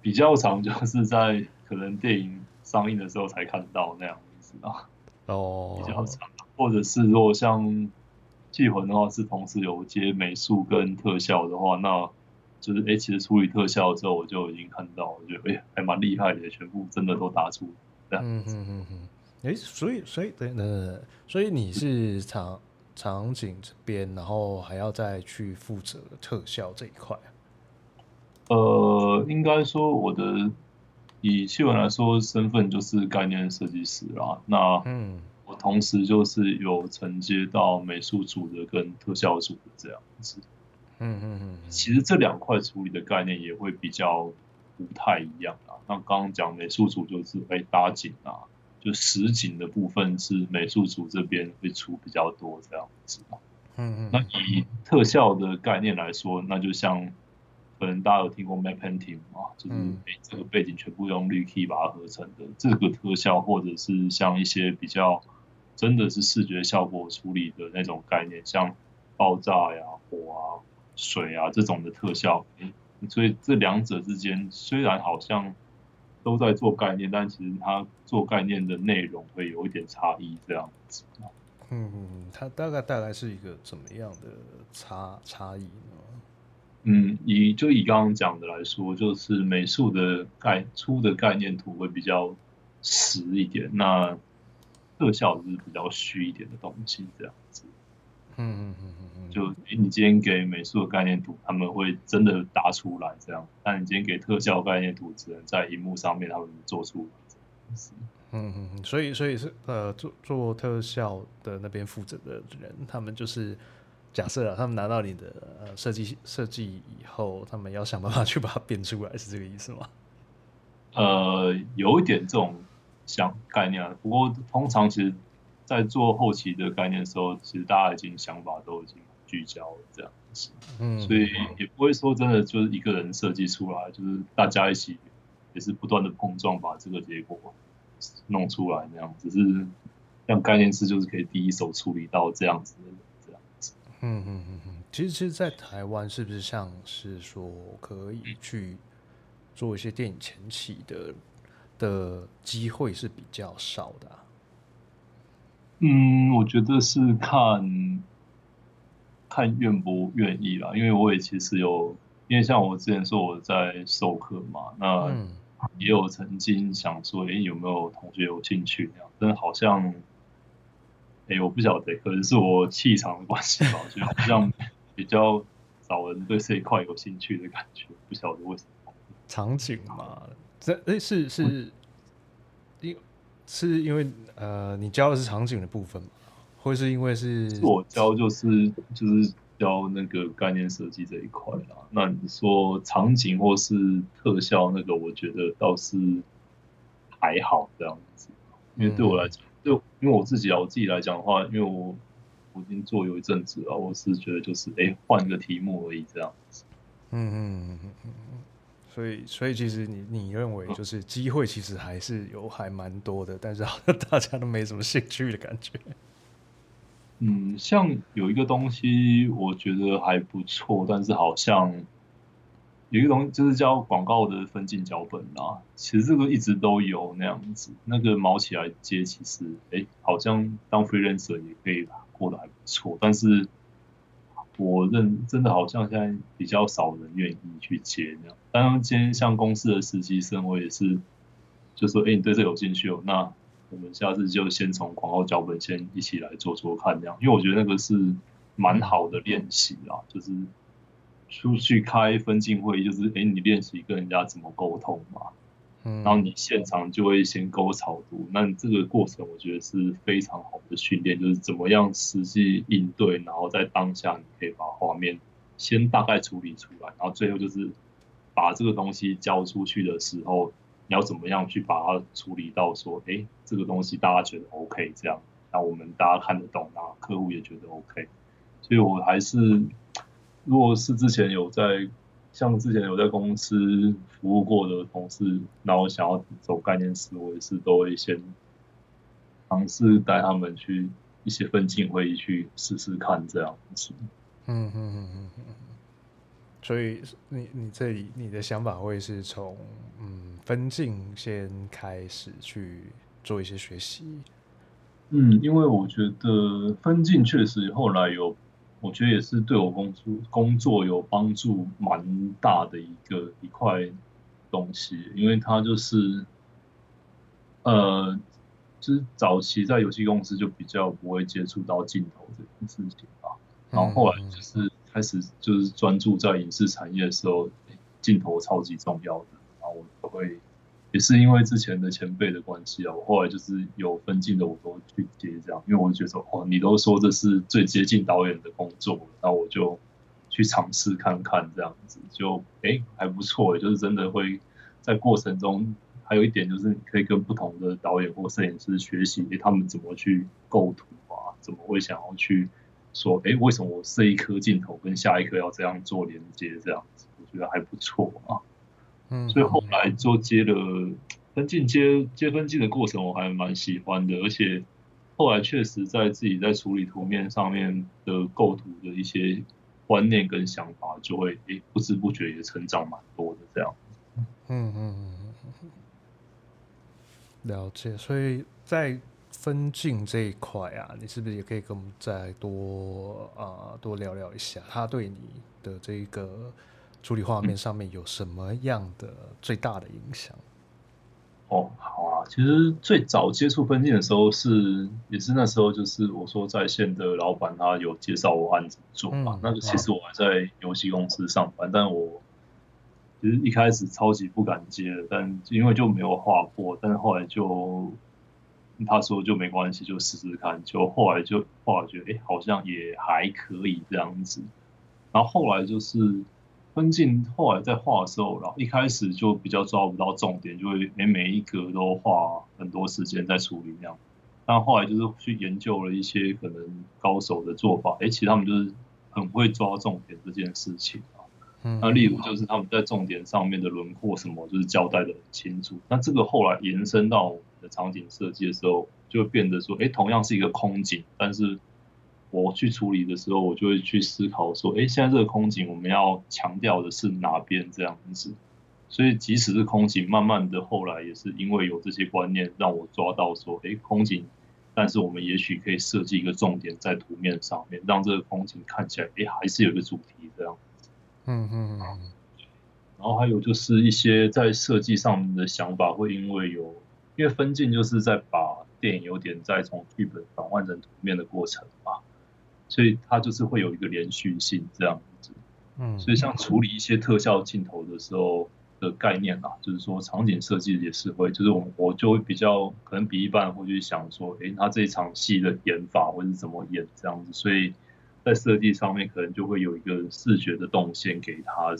比较常就是在可能电影上映的时候才看到那样子啊。哦，比较常，或者是如果像缉魂的话，是同时有接美术跟特效的话，那就是哎、欸，其实处理特效之后，我就已经看到，我觉得哎，还蛮厉害的，全部真的都打出这样。嗯嗯嗯嗯。哎、欸，所以所以对，呃，所以你是场场景这边，然后还要再去负责特效这一块。呃，应该说我的。以缉魂来说，身份就是概念设计师啦。那嗯，我同时就是有承接到美术组的跟特效组的这样子。嗯嗯嗯。其实这两块处理的概念也会比较不太一样啊。那刚刚讲美术组就是会搭景啊，就实景的部分是美术组这边会出比较多这样子。嗯嗯。那以特效的概念来说，那就像。可能大家有听过 Matte Painting 嘛，就是这个背景全部用绿 key 把它合成的这个特效，或者是像一些比较真的是视觉效果处理的那种概念，像爆炸呀、火啊、水啊这种的特效。所以这两者之间虽然好像都在做概念，但其实它做概念的内容会有一点差异，这样子。嗯嗯，它大概带来是一个怎么样的差差异呢？嗯，以就以刚刚讲的来说，就是美术的概出的概念图会比较实一点，那特效就是比较虚一点的东西，这样子。嗯嗯嗯嗯嗯。就你今天给美术的概念图，他们会真的搭出来这样，但你今天给特效概念图，只能在荧幕上面他们做出来。嗯嗯嗯，所以所以是呃做做特效的那边负责的人，他们就是。假设啊，他们拿到你的呃设计设计以后，他们要想办法去把它变出来，是这个意思吗？呃，有一点这种想概念啊。不过通常其实，在做后期的概念的时候，其实大家已经想法都已经聚焦了这样子。嗯，所以也不会说真的就是一个人设计出来，就是大家一起也是不断的碰撞，把这个结果弄出来那样。只是像概念师，就是可以第一手处理到这样子的这样子。嗯嗯嗯嗯，其实其实，在台湾是不是像是说可以去做一些电影前期的的机会是比较少的啊？嗯，我觉得是看看愿不愿意啦，因为我也其实有，因为像我之前说我在授课嘛，那也有曾经想说，哎，有没有同学有兴趣那样，但好像。哎、欸，我不晓得，可能是我气场的关系吧，就好像比较少人对这一块有兴趣的感觉，不晓得为什么。场景嘛，这哎、欸、是是因是因为呃，你教的是场景的部分吗？或是因为是，我教就是就是教那个概念设计这一块啦。那你说场景或是特效那个，我觉得倒是还好这样子，因为对我来讲。嗯就因为我自己啊，我自己来讲的话，因为我我已经做有一阵子了，我是觉得就是哎，换个题目而已这样子。嗯嗯嗯嗯嗯。所以所以其实你你认为就是机会其实还是有还蛮多的，但是好像大家都没什么兴趣的感觉。嗯，像有一个东西我觉得还不错，但是好像。有一个东西就是叫广告的分镜脚本啊，其实这个一直都有那样子，那个毛起来接，其实哎，好像当 freelancer 也可以过得还不错，但是我认真的好像现在比较少人愿意去接那样。当然今天像公司的实习生，我也是就说，哎，你对这有兴趣哦，那我们下次就先从广告脚本先一起来做做看这样，因为我觉得那个是蛮好的练习啊，就是。出去开分镜会议，就是哎，你练习跟人家怎么沟通嘛，嗯，然后你现场就会先勾草图，那这个过程我觉得是非常好的训练，就是怎么样实际应对，然后在当下你可以把画面先大概处理出来，然后最后就是把这个东西交出去的时候，你要怎么样去把它处理到说，哎，这个东西大家觉得 OK 这样，那我们大家看得懂，然后客户也觉得 OK，所以我还是。如果是之前有在，像之前有在公司服务过的同事，然后想要走概念师，我也是都会先尝试带他们去一些分镜会议去试试看这样子。嗯嗯嗯嗯嗯。所以你你这里你的想法会是从嗯分镜先开始去做一些学习。嗯，因为我觉得分镜确实后来有，我觉得也是对我工作工作有帮助蛮大的一个一块东西，因为它就是，呃，就是早期在游戏公司就比较不会接触到镜头这件事情吧，然后后来就是开始就是专注在影视产业的时候，镜头超级重要的，然后我都会。也是因为之前的前辈的关系啊，我后来就是有分镜的我都去接这样，因为我觉得哦，你都说这是最接近导演的工作，那我就去尝试看看这样子，就哎还不错，就是真的会在过程中还有一点就是可以跟不同的导演或摄影师学习，他们怎么去构图啊，怎么会想要去说哎为什么我这一颗镜头跟下一颗要这样做连接这样子，我觉得还不错啊。嗯，所以后来就接了分镜接接分镜的过程，我还蛮喜欢的，而且后来确实在自己在处理图面上面的构图的一些观念跟想法，就会诶、欸、不知不觉也成长蛮多的这样。嗯嗯嗯，了解。所以在分镜这一块啊，你是不是也可以跟我们再多啊、呃、多聊聊一下，他对你的这个。处理画面上面有什么样的最大的影响？哦，好啊，其实最早接触分镜的时候是，也是那时候就是我说在线的老板他有介绍我案子做嘛，嗯、那就其实我还在游戏公司上班，但我其实一开始超级不敢接的，但因为就没有画过，但是后来就他说就没关系，就试试看，就后来就后来觉得哎、欸，好像也还可以这样子，然后后来就是。分镜后来在画的时候，然后一开始就比较抓不到重点，就会每每一格都花很多时间在处理那样。但后来就是去研究了一些可能高手的做法，哎，其实他们就是很会抓重点这件事情啊。那例如就是他们在重点上面的轮廓什么，就是交代的很清楚。那这个后来延伸到我们的场景设计的时候，就会变得说，哎，同样是一个空景，但是。我去处理的时候，我就会去思考说，哎，现在这个空景我们要强调的是哪边这样子？所以即使是空景，慢慢的后来也是因为有这些观念，让我抓到说，哎，空景，但是我们也许可以设计一个重点在图面上面，让这个空景看起来，哎，还是有一个主题这样子。嗯嗯嗯。然后还有就是一些在设计上面的想法，会因为有，因为分镜就是在把电影有点在从剧本转换成图面的过程嘛。所以它就是会有一个连续性这样子，嗯，所以像处理一些特效镜头的时候的概念啊，就是说场景设计也是会，就是我我就会比较可能比一般人会去想说，诶，他这一场戏的演法或是怎么演这样子，所以在设计上面可能就会有一个视觉的动线给他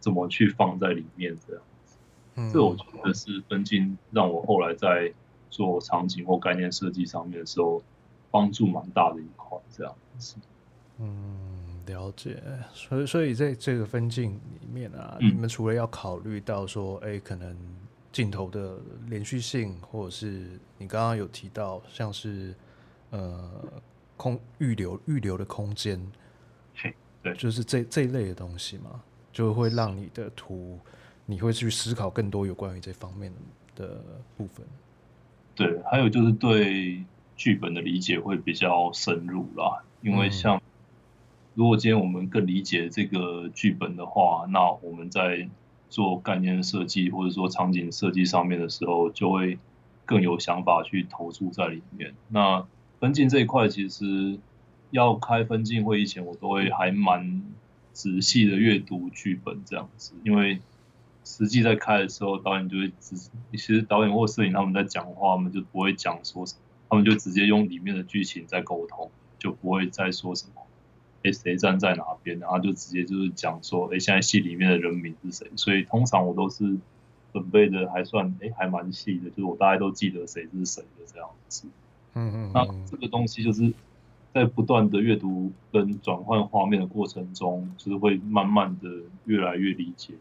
怎么去放在里面这样子，嗯，这我觉得是分镜让我后来在做场景或概念设计上面的时候帮助蛮大的一块这样子。嗯，了解。所以，所以在这个分镜里面啊，嗯、你们除了要考虑到说，哎、欸，可能镜头的连续性，或者是你刚刚有提到，像是呃空预留预留的空间，对，就是这这一类的东西嘛，就会让你的图，你会去思考更多有关于这方面的部分。对，还有就是对剧本的理解会比较深入啦。因为像，如果今天我们更理解这个剧本的话，那我们在做概念设计或者说场景设计上面的时候，就会更有想法去投注在里面。那分镜这一块，其实要开分镜会议前，我都会还蛮仔细的阅读剧本这样子，因为实际在开的时候，导演就会直，其实导演或摄影他们在讲话，他们就不会讲说什么，他们就直接用里面的剧情在沟通。就不会再说什么，哎，谁站在哪边，然后就直接就是讲说，哎，现在戏里面的人名是谁？所以通常我都是准备的还算，哎，还蛮细的，就是我大概都记得谁是谁的这样子。嗯嗯。那这个东西就是在不断的阅读跟转换画面的过程中，就是会慢慢的越来越理解，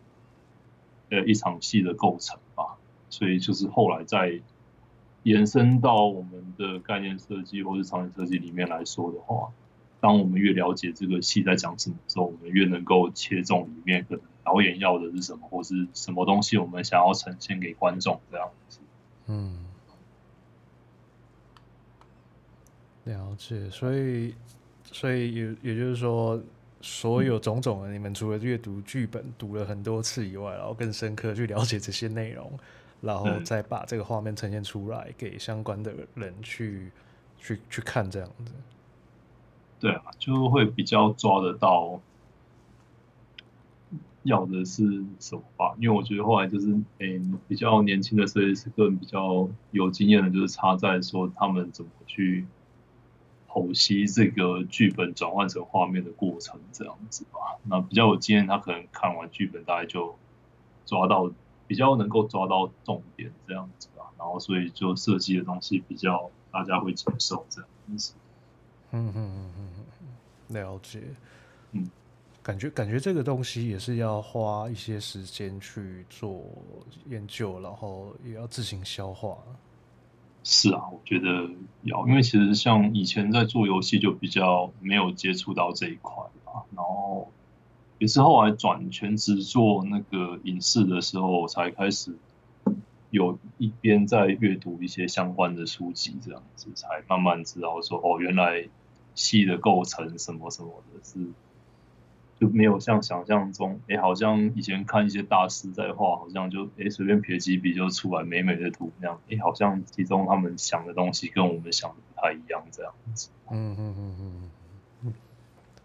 呃，一场戏的构成吧。所以就是后来在延伸到我们的概念设计或者场景设计里面来说的话，当我们越了解这个戏在讲什么时候，我们越能够切中里面可能导演要的是什么，或是什么东西我们想要呈现给观众这样子。嗯，了解。所以，所以也也就是说，所有种种的，你们除了阅读剧本读了很多次以外，然后更深刻去了解这些内容。然后再把这个画面呈现出来，给相关的人去去去看，这样子。对啊，就会比较抓得到要的是什么吧。因为我觉得后来就是，诶，比较年轻的设计师更比较有经验的，就是差在说他们怎么去剖析这个剧本转换成画面的过程这样子吧。那比较有经验，他可能看完剧本大概就抓到。比较能够抓到重点这样子吧，然后所以就设计的东西比较大家会接受这样子。嗯嗯嗯嗯嗯，了解。嗯，感觉感觉这个东西也是要花一些时间去做研究，然后也要自行消化。是啊，我觉得要，因为其实像以前在做游戏就比较没有接触到这一块吧，然后。也是后来转全职做那个影视的时候，我才开始有一边在阅读一些相关的书籍，这样子才慢慢知道说哦，原来戏的构成什么什么的，是就没有像想象中，哎，好像以前看一些大师在画，好像就哎随便撇几笔就出来美美的图那样，哎，好像其中他们想的东西跟我们想的不太一样，这样子。嗯嗯嗯嗯。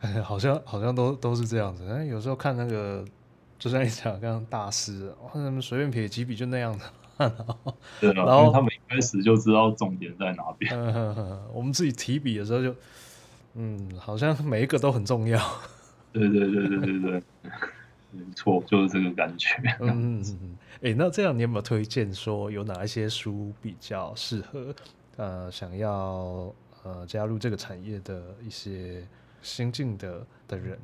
好像好像都都是这样子，但有时候看那个，就像你讲刚刚大师，他们随便撇几笔就那样子，然后，对啊，然后他们一开始就知道重点在哪边。我们自己提笔的时候就，嗯，好像每一个都很重要。对对对对对对，没错，就是这个感觉。嗯嗯哎，那这样你有没有推荐说有哪一些书比较适合呃想要呃加入这个产业的一些？新进的的人，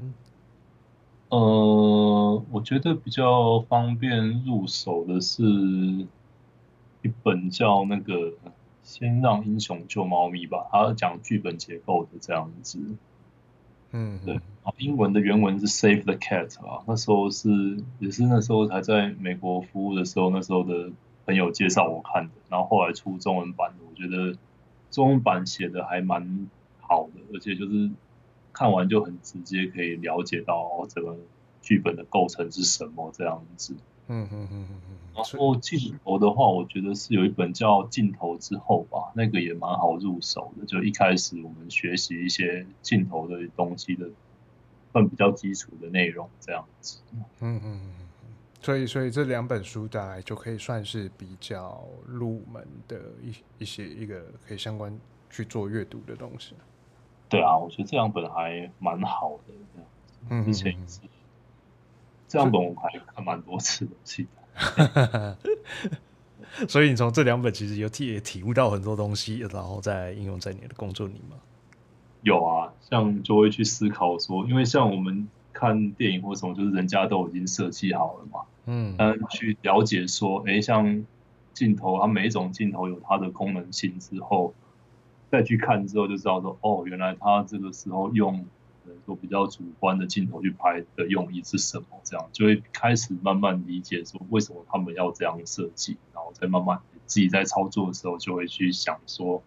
呃，我觉得比较方便入手的是一本叫那个《先让英雄救猫咪》吧，它讲剧本结构的这样子。嗯，对，英文的原文是 Save the Cat 啊，那时候是也是那时候还在美国服务的时候，那时候的朋友介绍我看的，然后后来出中文版的，我觉得中文版写的还蛮好的，而且就是。看完就很直接，可以了解到这个剧本的构成是什么这样子。嗯嗯嗯嗯嗯。然后镜头的话，我觉得是有一本叫《镜头之后》吧，那个也蛮好入手的。就一开始我们学习一些镜头的东西的，算比较基础的内容这样子。嗯嗯嗯嗯。所以所以这两本书大概就可以算是比较入门的一一些一个可以相关去做阅读的东西。对啊，我觉得这两本还蛮好的，这样。嗯，之前也是，这两本我还看蛮多次的，记得。所以你从这两本其实有体也体悟到很多东西，然后再应用在你的工作里吗？有啊，像就会去思考说，因为像我们看电影或什么，就是人家都已经设计好了嘛。嗯。但，去了解说，哎，像镜头，它每一种镜头有它的功能性之后。再去看之后就知道说，哦，原来他这个时候用，说比较主观的镜头去拍的用意是什么？这样就会开始慢慢理解说，为什么他们要这样设计，然后再慢慢自己在操作的时候就会去想说，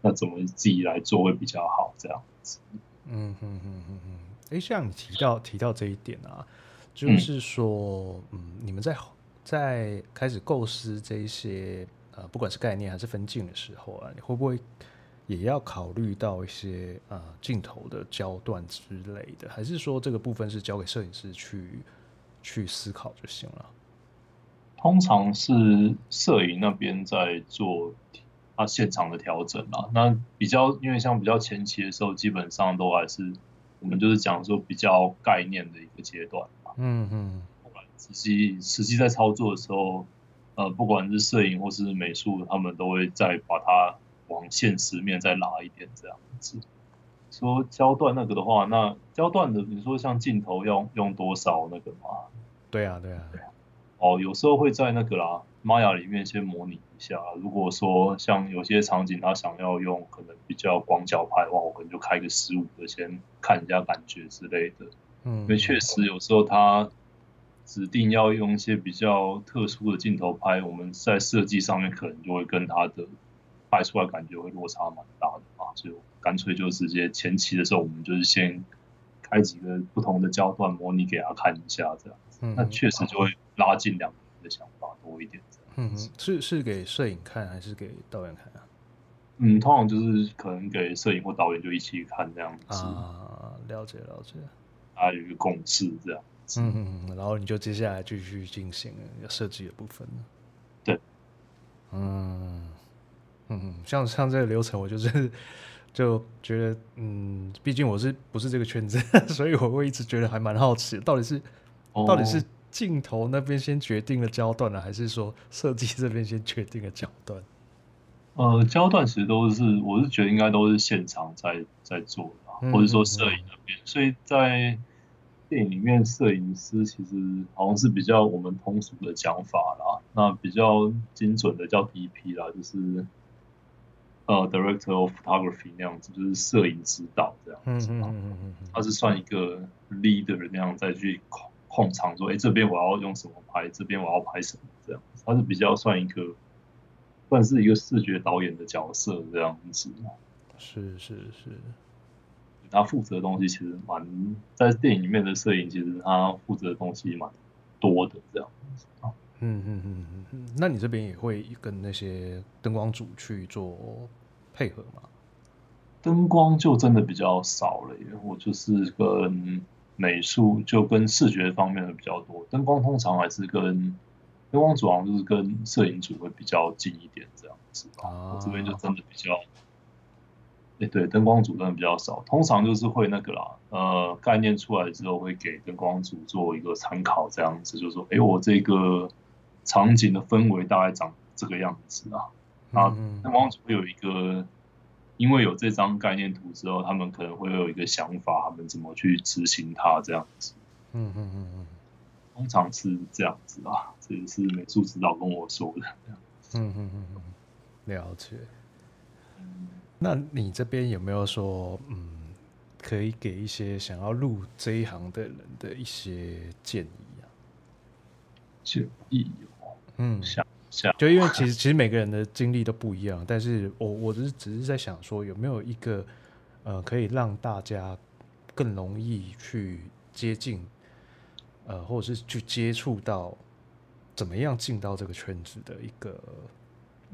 那怎么自己来做会比较好？这样子。嗯嗯嗯嗯嗯。哎，像你提到提到这一点啊，就是说，嗯，嗯，你们在在开始构思这一些呃，不管是概念还是分镜的时候啊，你会不会？也要考虑到一些呃镜头的焦段之类的，还是说这个部分是交给摄影师去去思考就行了？通常是摄影那边在做他现场的调整啦。那比较因为像比较前期的时候，基本上都还是我们就是讲说比较概念的一个阶段嘛。嗯嗯。实际实际在操作的时候，呃，不管是摄影或是美术，他们都会再把它。往现实面再拉一点，这样子。说焦段那个的话，那焦段的，你说像镜头要用多少那个吗？对啊，对啊。对啊哦，有时候会在那个啦，Maya 里面先模拟一下。如果说像有些场景他想要用可能比较广角拍的话，我可能就开个十五个先看一下感觉之类的。嗯，因为确实有时候他指定要用一些比较特殊的镜头拍，我们在设计上面可能就会跟他的拍出来感觉会落差蛮大的嘛，所以干脆就直接前期的时候，我们就是先开几个不同的焦段模拟给他看一下，这样子，嗯、那确实就会拉近两个人的想法多一点。嗯，是是给摄影看还是给导演看啊？嗯，通常就是可能给摄影或导演就一起看这样子啊，了解了解。啊有一个共识这样子。嗯嗯，然后你就接下来继续进行要设计的部分了。对，嗯嗯，像像这个流程，我就是 就觉得，嗯，毕竟我是不是这个圈子，所以我会一直觉得还蛮好奇，到底是、哦、到底是镜头那边先决定了焦段了，还是说设计这边先决定了焦段？呃，焦段其实都是，我是觉得应该都是现场在在做的，嗯、或者说摄影那边，嗯、所以在。电影里面摄影师其实好像是比较我们通俗的讲法啦，那比较精准的叫 DP 啦，就是呃 Director of Photography 那样子，就是摄影指导这样子。嗯嗯嗯，他是算一个 leader 那样再去控控场，说哎、欸、这边我要用什么拍，这边我要拍什么这样子。他是比较算一个算是一个视觉导演的角色这样子。是是是。他负责的东西其实蛮，在电影里面的摄影，其实他负责的东西蛮多的，这样子。嗯嗯嗯嗯嗯。那你这边也会跟那些灯光组去做配合吗？灯光就真的比较少了耶，我就是跟美术，就跟视觉方面的比较多。灯光通常还是跟灯光组，好像就是跟摄影组会比较近一点，这样子。啊。我这边就真的比较。欸、对，灯光组真的比较少，通常就是会那个啦，呃，概念出来之后会给灯光组做一个参考，这样子就是说，哎、欸，我这个场景的氛围大概长这个样子啊，那灯光组会有一个，因为有这张概念图之后，他们可能会有一个想法，他们怎么去执行它这样子，嗯嗯嗯嗯，通常是这样子啊，这也是美术指导跟我说的，嗯嗯嗯嗯，了解。那你这边有没有说，嗯，可以给一些想要入这一行的人的一些建议啊？建议哦，嗯，想想，就因为其实其实每个人的经历都不一样，但是我我只是只是在想说，有没有一个呃，可以让大家更容易去接近，呃，或者是去接触到怎么样进到这个圈子的一个。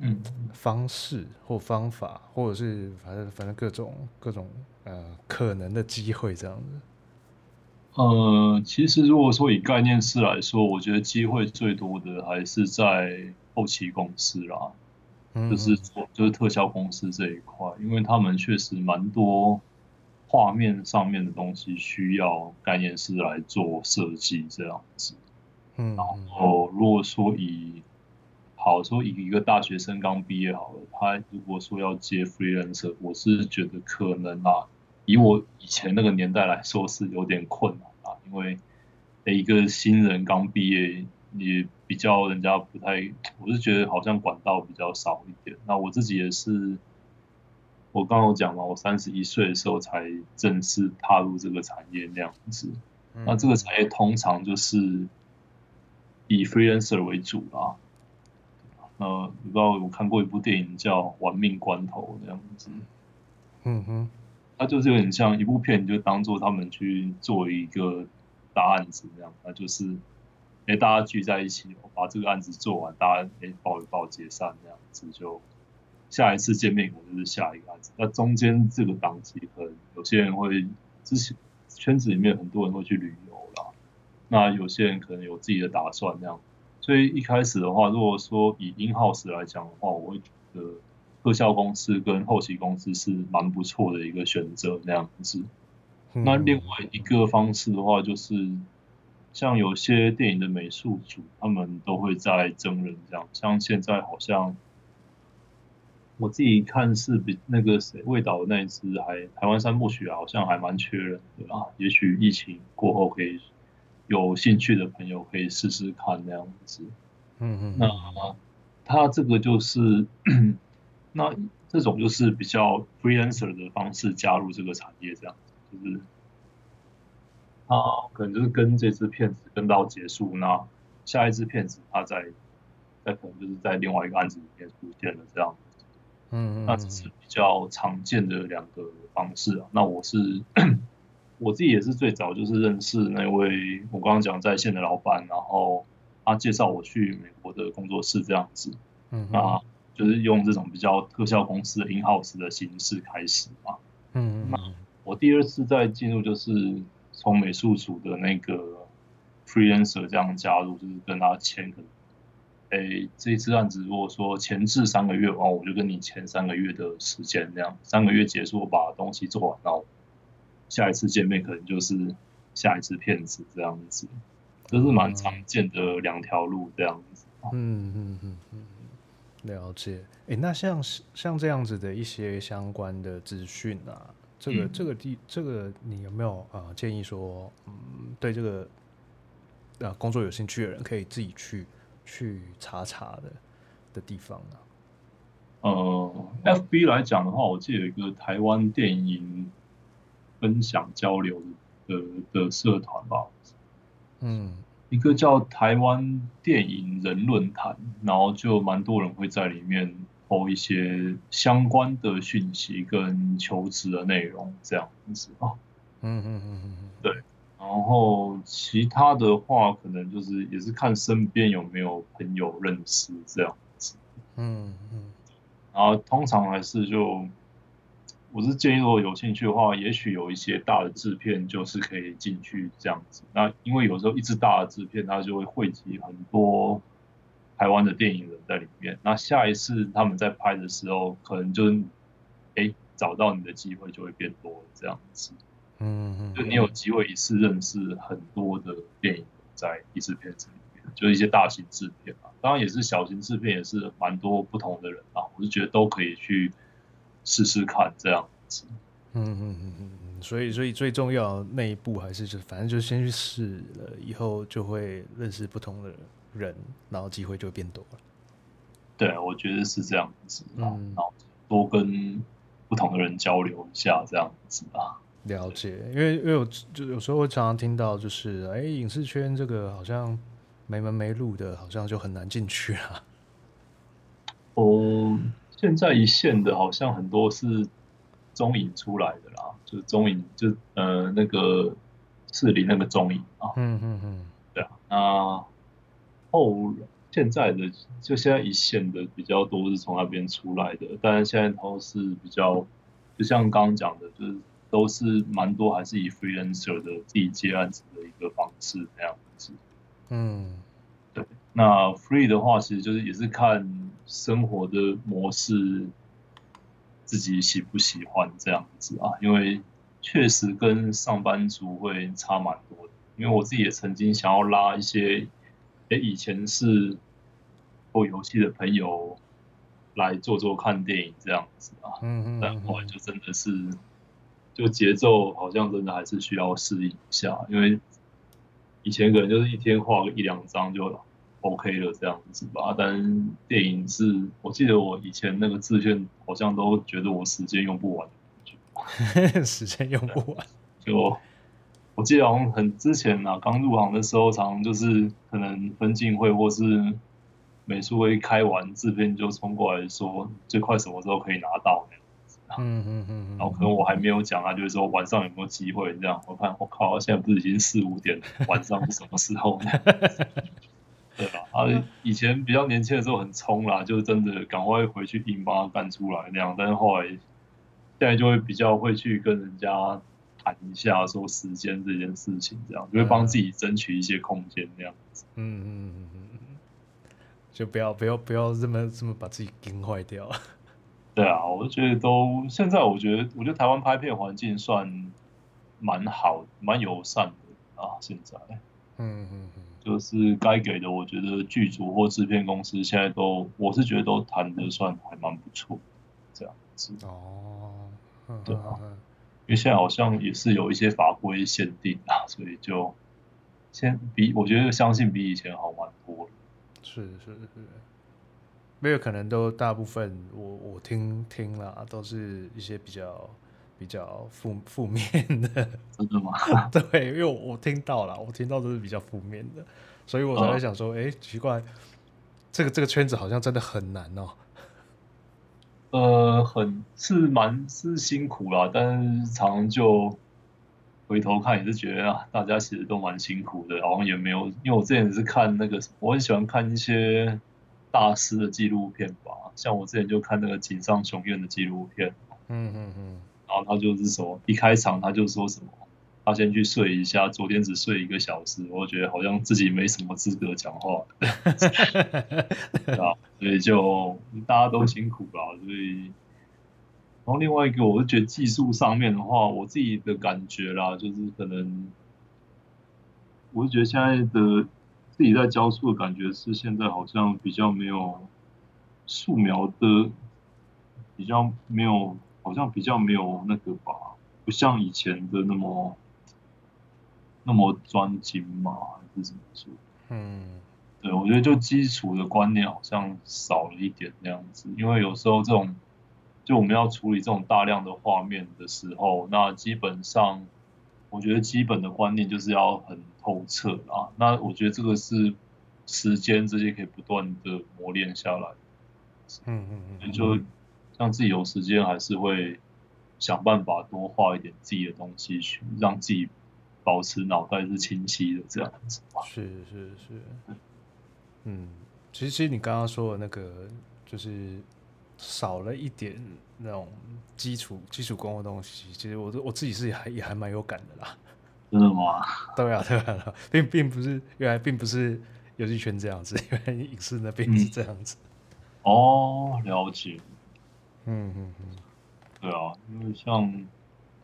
嗯，方式或方法，或者是反正反正各种各种呃可能的机会这样子。呃，其实如果说以概念师来说，我觉得机会最多的还是在后期公司啦，嗯、就是做就是特效公司这一块，因为他们确实蛮多画面上面的东西需要概念师来做设计这样子。嗯，然后如果说以好说，以一个大学生刚毕业好了，他如果说要接 freelancer，我是觉得可能啊，以我以前那个年代来说是有点困难啊，因为一个新人刚毕业，也比较人家不太，我是觉得好像管道比较少一点。那我自己也是，我刚刚有讲嘛，我三十一岁的时候才正式踏入这个产业那样子。那这个产业通常就是以 freelancer 为主啦。呃，你不知道我看过一部电影叫《玩命关头》那样子，嗯哼，它就是有点像一部片，你就当做他们去做一个大案子这样，那就是，哎、大家聚在一起，把这个案子做完，大家哎抱一抱解散这样子，就下一次见面可能就是下一个案子。那中间这个档期，可能有些人会之前圈子里面很多人会去旅游啦，那有些人可能有自己的打算那样。所以一开始的话，如果说以 in house 来讲的话，我会觉得特效公司跟后期公司是蛮不错的一个选择那样子。那另外一个方式的话，就是像有些电影的美术组，他们都会在征人这样。像现在好像我自己看是比那个谁魏导那一支还台湾三部曲啊，好像还蛮缺人的啊。也许疫情过后可以。有兴趣的朋友可以试试看那样子。嗯嗯，那他这个就是，那这种就是比较 freelancer 的方式加入这个产业，这样子就是，他可能就是跟这只骗子跟到结束，那下一只骗子他在，在可能就是在另外一个案子里面出现了这样子。嗯嗯，那只是比较常见的两个方式啊。那我是 我自己也是最早就是认识那位我刚刚讲在线的老板，然后。他介绍我去美国的工作室这样子，嗯，那就是用这种比较特效公司的 in house 的形式开始嘛，嗯嗯，那我第二次再进入就是从美术组的那个 freelancer 这样加入，就是跟他签，可能，哎，这一次案子如果说前置三个月哦，我就跟你签三个月的时间，这样三个月结束我把东西做完，然后下一次见面可能就是下一次片子这样子。这是蛮常见的两条路这样子。嗯嗯嗯嗯，了解。哎，那像像这样子的一些相关的资讯啊，这个、嗯、这个地这个你有没有啊、呃、建议说，嗯，对这个呃工作有兴趣的人可以自己去去查查的的地方呢？呃，FB 来讲的话，我记得有一个台湾电影分享交流的的，的社团吧。嗯，一个叫台湾电影人论坛，然后就蛮多人会在里面 po 一些相关的讯息跟求职的内容，这样子啊。嗯嗯嗯嗯，对。然后其他的话，可能就是也是看身边有没有朋友认识这样子。嗯嗯。然后通常还是就。我是建议，如果有兴趣的话，也许有一些大的制片就是可以进去这样子。那因为有时候一支大的制片，它就会汇集很多台湾的电影人在里面。那下一次他们在拍的时候，可能就哎、欸、找到你的机会就会变多了这样子。嗯嗯，就你有机会一次认识很多的电影在一次片子里面，就是一些大型制片啊，当然也是小型制片，也是蛮多不同的人啊。我是觉得都可以去。试试看这样子，嗯嗯嗯嗯嗯，所以所以最重要那一步还是就反正就先去试了，以后就会认识不同的人，然后机会就会变多了。对，我觉得是这样子，嗯，然后多跟不同的人交流一下这样子啊。了解，因为因为我就有时候我常常听到就是，哎，影视圈这个好像没门没路的，好像就很难进去啊。哦。现在一线的，好像很多是中影出来的啦，就是中影，就呃那个士林那个中影啊，嗯嗯嗯，对啊，那后现在的就现在一线的比较多是从那边出来的，但是现在都是比较，就像刚刚讲的，就是都是蛮多还是以 freelancer 的自己接案子的一个方式那样子，嗯，对，那 free 的话，其实就是也是看。生活的模式，自己喜不喜欢这样子啊？因为确实跟上班族会差蛮多的。因为我自己也曾经想要拉一些，哎，以前是做游戏的朋友来做做看电影这样子啊。嗯嗯。但后来就真的是，就节奏好像真的还是需要适应一下，因为以前可能就是一天画个一两张就。OK 了，这样子吧。但电影是我记得我以前那个自线，好像都觉得我时间用不完。时间用不完，就我记得好像很之前啊，刚入行的时候，常常就是可能分镜会或是美术会开完，制片就冲过来说最快什么时候可以拿到那样子。嗯嗯嗯。然后可能我还没有讲啊，就是说晚上有没有机会这样。我看我靠，现在不是已经四五点了，晚上是什么时候呢？对吧，啊，以前比较年轻的时候很冲啦，就真的赶快回去硬把它干出来那样。但是后来现在就会比较会去跟人家谈一下说时间这件事情，这样就会帮自己争取一些空间那样子。嗯嗯嗯嗯，就不要不要不要这么这么把自己给坏掉。对啊，我就觉得都现在我觉得我觉得台湾拍片环境算蛮好蛮友善的啊，现在。嗯嗯嗯。就是该给的，我觉得剧组或制片公司现在都，我是觉得都谈的算还蛮不错，这样子。哦，对啊，因为现在好像也是有一些法规限定啊，所以就先比我觉得相信比以前好玩多了。是是是，没有可能都大部分我我听听了都是一些比较比较负负面的。真的吗？对，因为我，我听到了，我听到都是比较负面的，所以我才在想说，哎、嗯，奇怪，这个这个圈子好像真的很难哦。呃，很是蛮是辛苦啦，但是常常就回头看也是觉得啊，大家其实都蛮辛苦的，好像也没有，因为我之前是看那个，我很喜欢看一些大师的纪录片吧，像我之前就看那个井上雄彦的纪录片，嗯嗯嗯，然后他就是说一开场他就说什么。他先去睡一下，昨天只睡一个小时，我觉得好像自己没什么资格讲话，对啊，所以就大家都辛苦了，所以，然后另外一个，我是觉得技术上面的话，我自己的感觉啦，就是可能，我是觉得现在的自己在教书的感觉是现在好像比较没有素描的，比较没有，好像比较没有那个吧，不像以前的那么。那么专精吗？还是怎么说？嗯，对，我觉得就基础的观念好像少了一点那样子，因为有时候这种，就我们要处理这种大量的画面的时候，那基本上，我觉得基本的观念就是要很透彻啊。那我觉得这个是时间这些可以不断的磨练下来。嗯嗯嗯，就像自己有时间，还是会想办法多画一点自己的东西去让自己。保持脑袋是清晰的，这样子。是是是，嗯，其实其实你刚刚说的那个，就是少了一点那种基础基础功的东西。其实我我自己是还也还蛮有感的啦。真的吗？对啊，对啊，并并不是原来并不是游戏圈这样子，原来影视那边是这样子。嗯。哦，了解。嗯嗯嗯，对啊，因为像。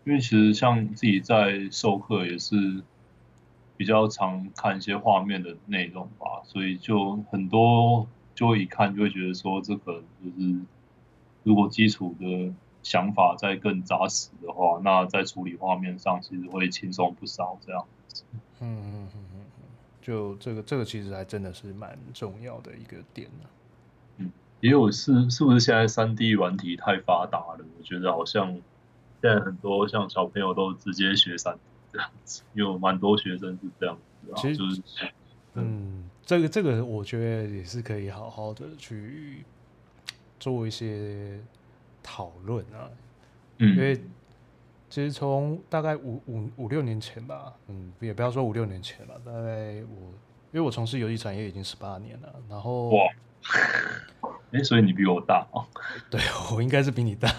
因为其实像自己在授课也是比较常看一些画面的内容吧，所以就很多就会一看就会觉得说，这个就是如果基础的想法再更扎实的话，那在处理画面上其实会轻松不少这样子。嗯嗯嗯嗯，就这个这个其实还真的是蛮重要的一个点呢。嗯，也有是是不是现在三 D 软体太发达了？我觉得好像。现在很多像小朋友都直接学三这样子，有蛮多学生是这样子实就是，嗯，这个这个我觉得也是可以好好的去做一些讨论啊。嗯，因为其实从大概五五五六年前吧，嗯，也不要说五六年前了，大概我因为我从事游戏产业已经十八年了，然后哇，哎，所以你比我大哦？对，我应该是比你大。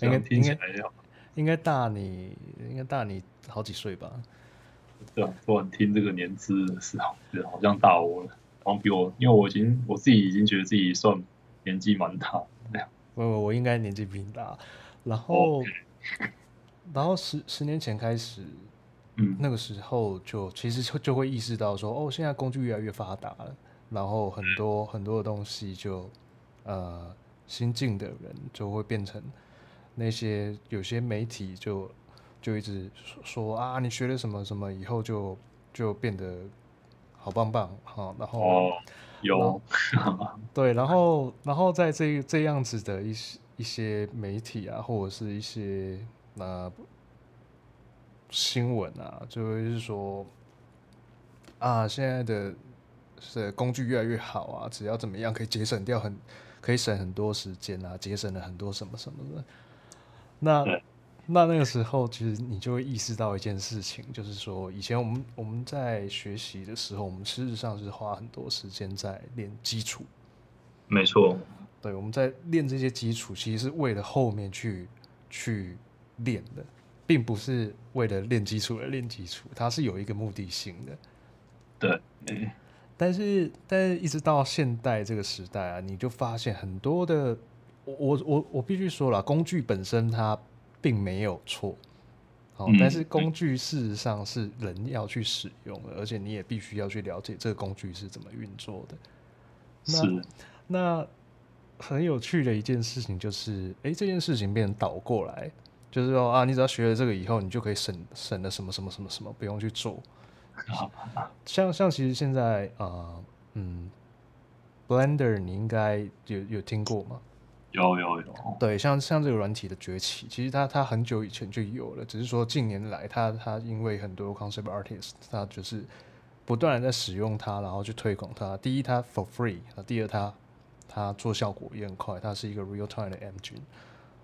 应该应该应该大你应该大你好几岁吧？对啊，突然听这个年资的时候，觉得好像大我了，好像比我，因为我已经我自己已经觉得自己算年纪蛮大那样。我我我应该年纪比你大，然后.然后十十年前开始，嗯，那个时候就其实就就会意识到说，哦，现在工具越来越发达了，然后很多、嗯、很多的东西就呃新进的人就会变成。那些有些媒体就就一直说，说啊，你学了什么什么以后就就变得好棒棒哈，然后、哦、有对，然后然后在这这样子的一些一些媒体啊，或者是一些呃新闻啊，就会是说啊，现在的是工具越来越好啊，只要怎么样可以节省掉很可以省很多时间啊，节省了很多什么什么的。那那那个时候，其实你就会意识到一件事情，就是说，以前我们我们在学习的时候，我们事实上是花很多时间在练基础。没错，对，我们在练这些基础，其实是为了后面去去练的，并不是为了练基础而练基础，它是有一个目的性的。对，嗯，但是但是一直到现代这个时代啊，你就发现很多的。我我我必须说了，工具本身它并没有错，好，但是工具事实上是人要去使用的，而且你也必须要去了解这个工具是怎么运作的。那那很有趣的一件事情就是，哎、欸，这件事情变成倒过来，就是说啊，你只要学了这个以后，你就可以省省了什么什么什么什么，不用去做。像像其实现在啊、呃，嗯，Blender 你应该有有听过吗？有有有。对，像像这个软体的崛起，其实它它很久以前就有了，只是说近年来它它因为很多 concept artist，它就是不断的在使用它，然后去推广它。第一，它 for free；第二，它它做效果也很快，它是一个 real time 的 engine。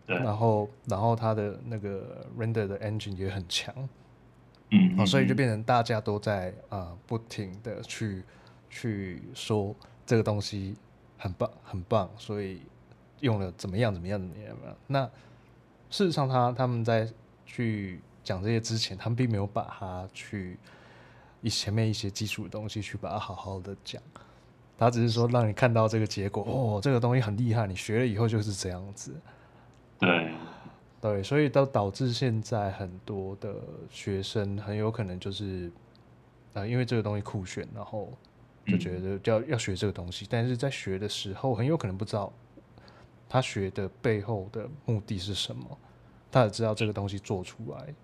对。然后然后它的那个 render 的 engine 也很强。嗯，嗯，嗯，所以就变成大家都在啊、呃，不停的去去说这个东西很棒很棒，所以用了怎么样怎么样怎么样。那事实上他，他他们在去讲这些之前，他们并没有把它去以前面一些基础的东西去把它好好的讲，他只是说让你看到这个结果，哦，这个东西很厉害，你学了以后就是这样子。对。对，所以都导致现在很多的学生很有可能就是，啊、呃，因为这个东西酷炫，然后就觉得要要学这个东西，但是在学的时候很有可能不知道他学的背后的目的是什么，他也知道这个东西做出来。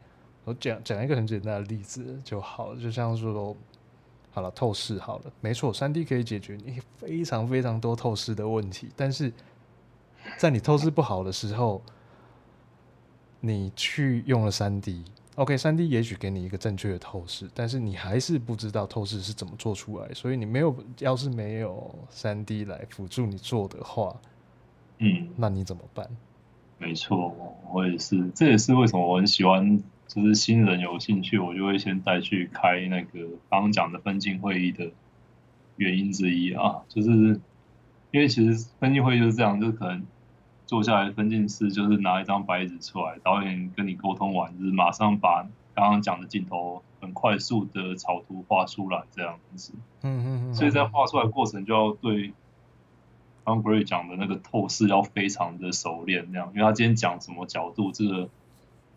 我讲讲一个很简单的例子就好了，就像说，好了，透视好了，没错，三 D 可以解决你非常非常多透视的问题，但是在你透视不好的时候。你去用了三 D，OK，三 D 也许给你一个正确的透视，但是你还是不知道透视是怎么做出来，所以你没有，要是没有三 D 来辅助你做的话，嗯，那你怎么办？没错，我也是，这也是为什么我很喜欢，就是新人有兴趣，我就会先带去开那个刚刚讲的分镜会议的原因之一啊，就是因为其实分镜会议就是这样，就是可能。坐下来，分镜师就是拿一张白纸出来，导演跟你沟通完，就是马上把刚刚讲的镜头很快速的草图画出来，这样子。嗯嗯嗯。所以在画出来的过程，就要对刚 grey 讲的那个透视要非常的熟练，那样，因为他今天讲什么角度，这个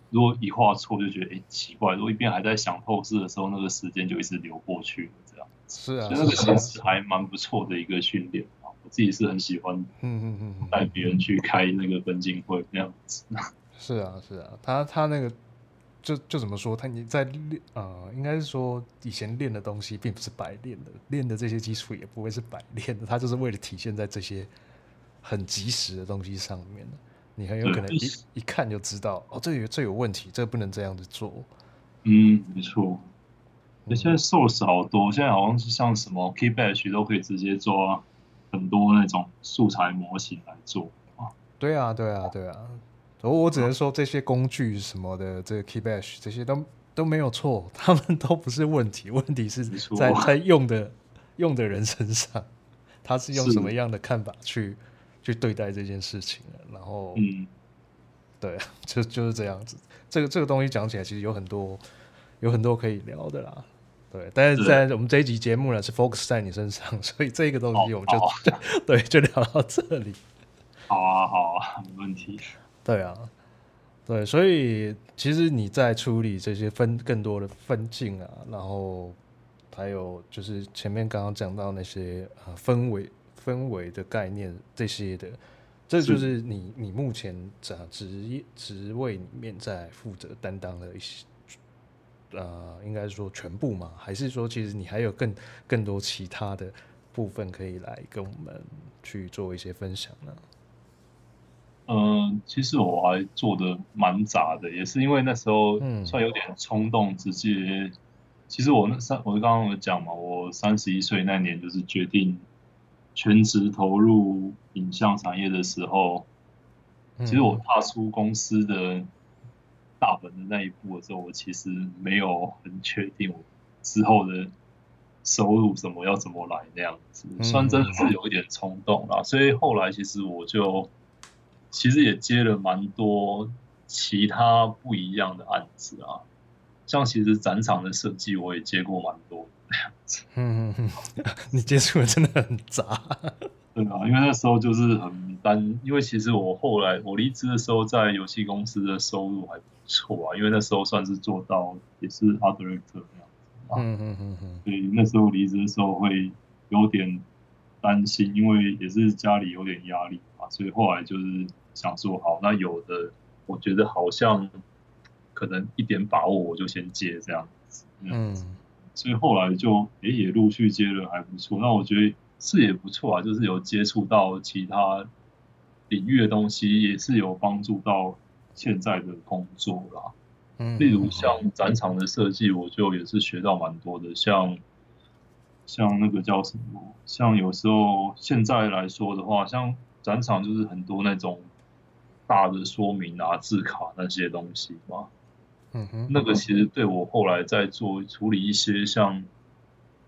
如果一画错，就觉得哎、欸、奇怪。如果一边还在想透视的时候，那个时间就一直流过去了，这样。是啊。所以那个其实还蛮不错的一个训练啊，我。自己是很喜欢，嗯嗯嗯，带别人去开那个分镜会那样子。是啊，是啊，他他那个就就怎么说？他你在练呃，应该是说以前练的东西并不是白练的，练的这些基础也不会是白练的，他就是为了体现在这些很及时的东西上面。你很有可能一一看就知道，哦，这有这有问题，这个不能这样子做。嗯，没错。那现在 source 好多，现在好像是像什么 k e y b a c h 都可以直接做啊。很多那种素材模型来做啊，对啊，对啊，对啊。我我只能说这些工具什么的，这个 Keybash 这些都都没有错，他们都不是问题，问题是在在用的用的人身上，他是用什么样的看法去去对待这件事情，然后，嗯，对，就就是这样子。这个这个东西讲起来，其实有很多有很多可以聊的啦。对，但是在我们这一集节目呢，是 focus 在你身上，所以这个东西我们就、对，就聊到这里。好啊，好啊，没问题。对啊，对，所以其实你在处理这些分更多的分镜啊，然后还有就是前面刚刚讲到那些呃氛围氛围的概念这些的，这就是你你目前在职业职位里面在负责担当的一些。呃，应该说全部吗？还是说其实你还有更更多其他的部分可以来跟我们去做一些分享呢？嗯、呃，其实我还做的蛮杂的，也是因为那时候算有点冲动，直接、嗯。其实我那三，我刚刚有讲嘛，我三十一岁那年就是决定全职投入影像产业的时候，其实我踏出公司的。大门的那一步的时候，我其实没有很确定我之后的收入什么要怎么来那样子，算真的是有一点冲动啦。所以后来其实我就其实也接了蛮多其他不一样的案子啊，像其实展场的设计我也接过蛮多那样子。嗯 你接触的真的很杂。对啊，因为那时候就是很单，因为其实我后来我离职的时候，在游戏公司的收入还不。错啊，因为那时候算是做到也是 art director 那样子啊，嗯嗯嗯嗯，所以那时候离职的时候会有点担心，因为也是家里有点压力嘛，所以后来就是想说，好，那有的我觉得好像可能一点把握，我就先接这样子。嗯，所以后来就诶、欸、也陆续接了还不错。那我觉得是也不错啊，就是有接触到其他领域的东西，也是有帮助到现在的工作啦。嗯，例如像展场的设计，我就也是学到蛮多的。像像那个叫什么？像有时候现在来说的话，像展场就是很多那种。大的说明啊，字卡那些东西嘛，嗯哼，那个其实对我后来在做处理一些像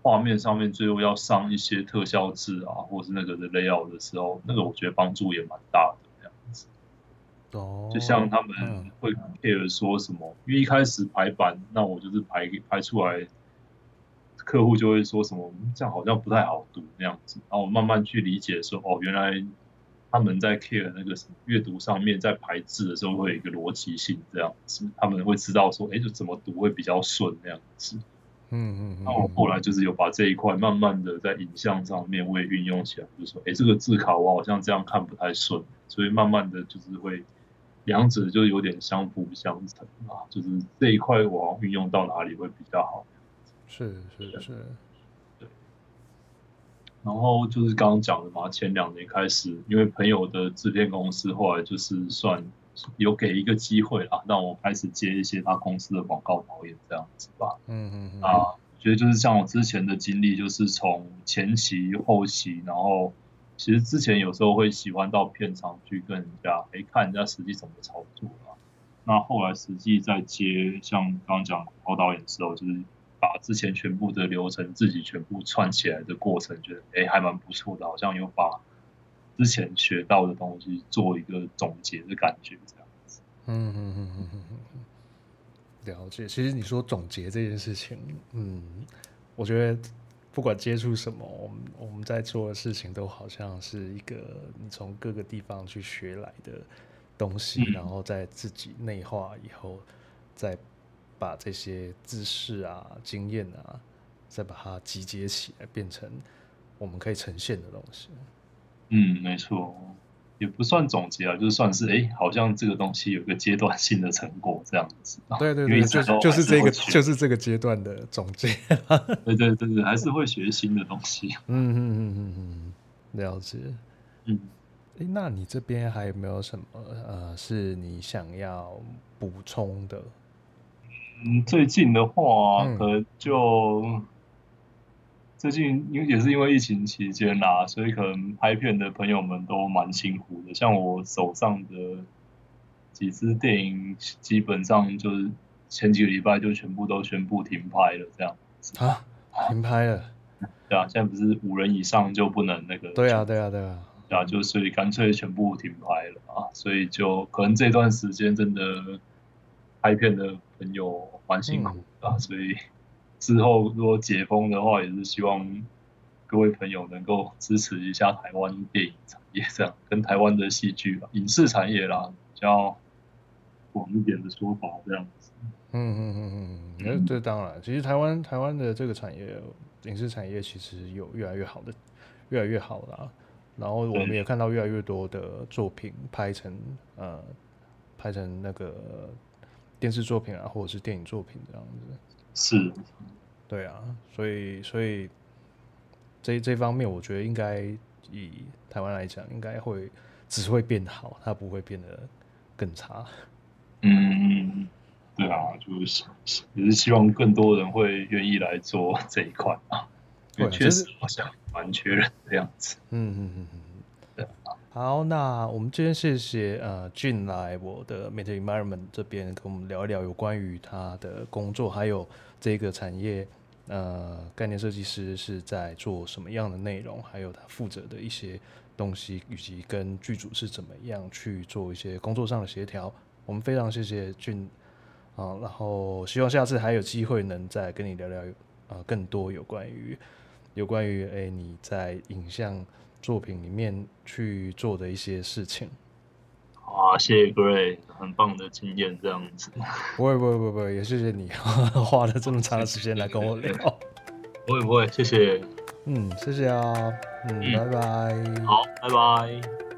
画面上面最后要上一些特效字啊，或是那个的 layout 的时候，那个我觉得帮助也蛮大的这样子。哦，就像他们会 care 说什么，因为一开始排版，那我就是排排出来，客户就会说什么这样好像不太好读那样子，然后我慢慢去理解说，哦，原来。他们在 care 那个什么阅读上面，在排字的时候会有一个逻辑性这样子，他们会知道说，哎，就怎么读会比较顺那样子。嗯嗯。那我后来就是有把这一块慢慢的在影像上面我也运用起来，就是说，哎，这个字卡我好像这样看不太顺，所以慢慢的就是会两者就有点相辅相成啊，就是这一块我运用到哪里会比较好。是是是。然后就是刚刚讲的嘛，前两年开始，因为朋友的制片公司后来就是算有给一个机会啦，让我开始接一些他公司的广告导演这样子吧。嗯嗯嗯。啊，我觉得就是像我之前的经历，就是从前期、后期，然后其实之前有时候会喜欢到片场去跟人家哎看人家实际怎么操作啊。那后来实际在接像刚刚讲广告导演的时候，就是。把之前全部的流程自己全部串起来的过程，觉得哎、欸、还蛮不错的，好像有把之前学到的东西做一个总结的感觉，这样子。嗯嗯嗯嗯嗯嗯，了解。其实你说总结这件事情，嗯，我觉得不管接触什么，我们我们在做的事情都好像是一个你从各个地方去学来的东西，嗯、然后在自己内化以后再。把这些知识啊、经验啊，再把它集结起来，变成我们可以呈现的东西。嗯，没错，也不算总结啊，就算是哎、欸，好像这个东西有个阶段性的成果这样子。对对对，就就是这个，就是这个阶段的总结。对对对对，还是会学新的东西。嗯嗯嗯嗯嗯，了解。嗯，哎、欸，那你这边还有没有什么呃，是你想要补充的？嗯，最近的话，可能就、嗯、最近因为也是因为疫情期间啦，所以可能拍片的朋友们都蛮辛苦的。像我手上的几支电影，基本上就是前几个礼拜就全部都宣布停拍了，这样子啊，停拍了。对啊，现在不是五人以上就不能那个？对啊，对啊，对啊。对啊，就所以干脆全部停拍了啊，所以就可能这段时间真的拍片的。朋友蛮辛苦的，嗯、所以 之后如果解封的话，也是希望各位朋友能够支持一下台湾电影产业，这样跟台湾的戏剧吧，影视产业啦，比较广一点的说法，这样子。嗯嗯嗯嗯嗯，这当然，其实台湾台湾的这个产业，影视产业其实有越来越好的，越来越好啦。然后我们也看到越来越多的作品拍成呃，拍成那个。电视作品啊，或者是电影作品这样子，是，对啊，所以所以这这方面，我觉得应该以台湾来讲，应该会只会变好，它不会变得更差。嗯，对啊，就是也是希望更多人会愿意来做这一块啊，对，确实好像蛮缺人的样子。嗯嗯嗯嗯。好，那我们今天谢谢呃俊来我的 Meta Environment 这边跟我们聊一聊有关于他的工作，还有这个产业呃概念设计师是在做什么样的内容，还有他负责的一些东西，以及跟剧组是怎么样去做一些工作上的协调。我们非常谢谢俊啊，然后希望下次还有机会能再跟你聊聊啊更多有关于有关于哎你在影像。作品里面去做的一些事情。好啊，谢谢 Gray，很棒的经验，这样子。不会不会不会，也谢谢你 花了这么长的时间来跟我聊。不会不会，谢谢。嗯，谢谢啊。嗯，嗯拜拜。好，拜拜。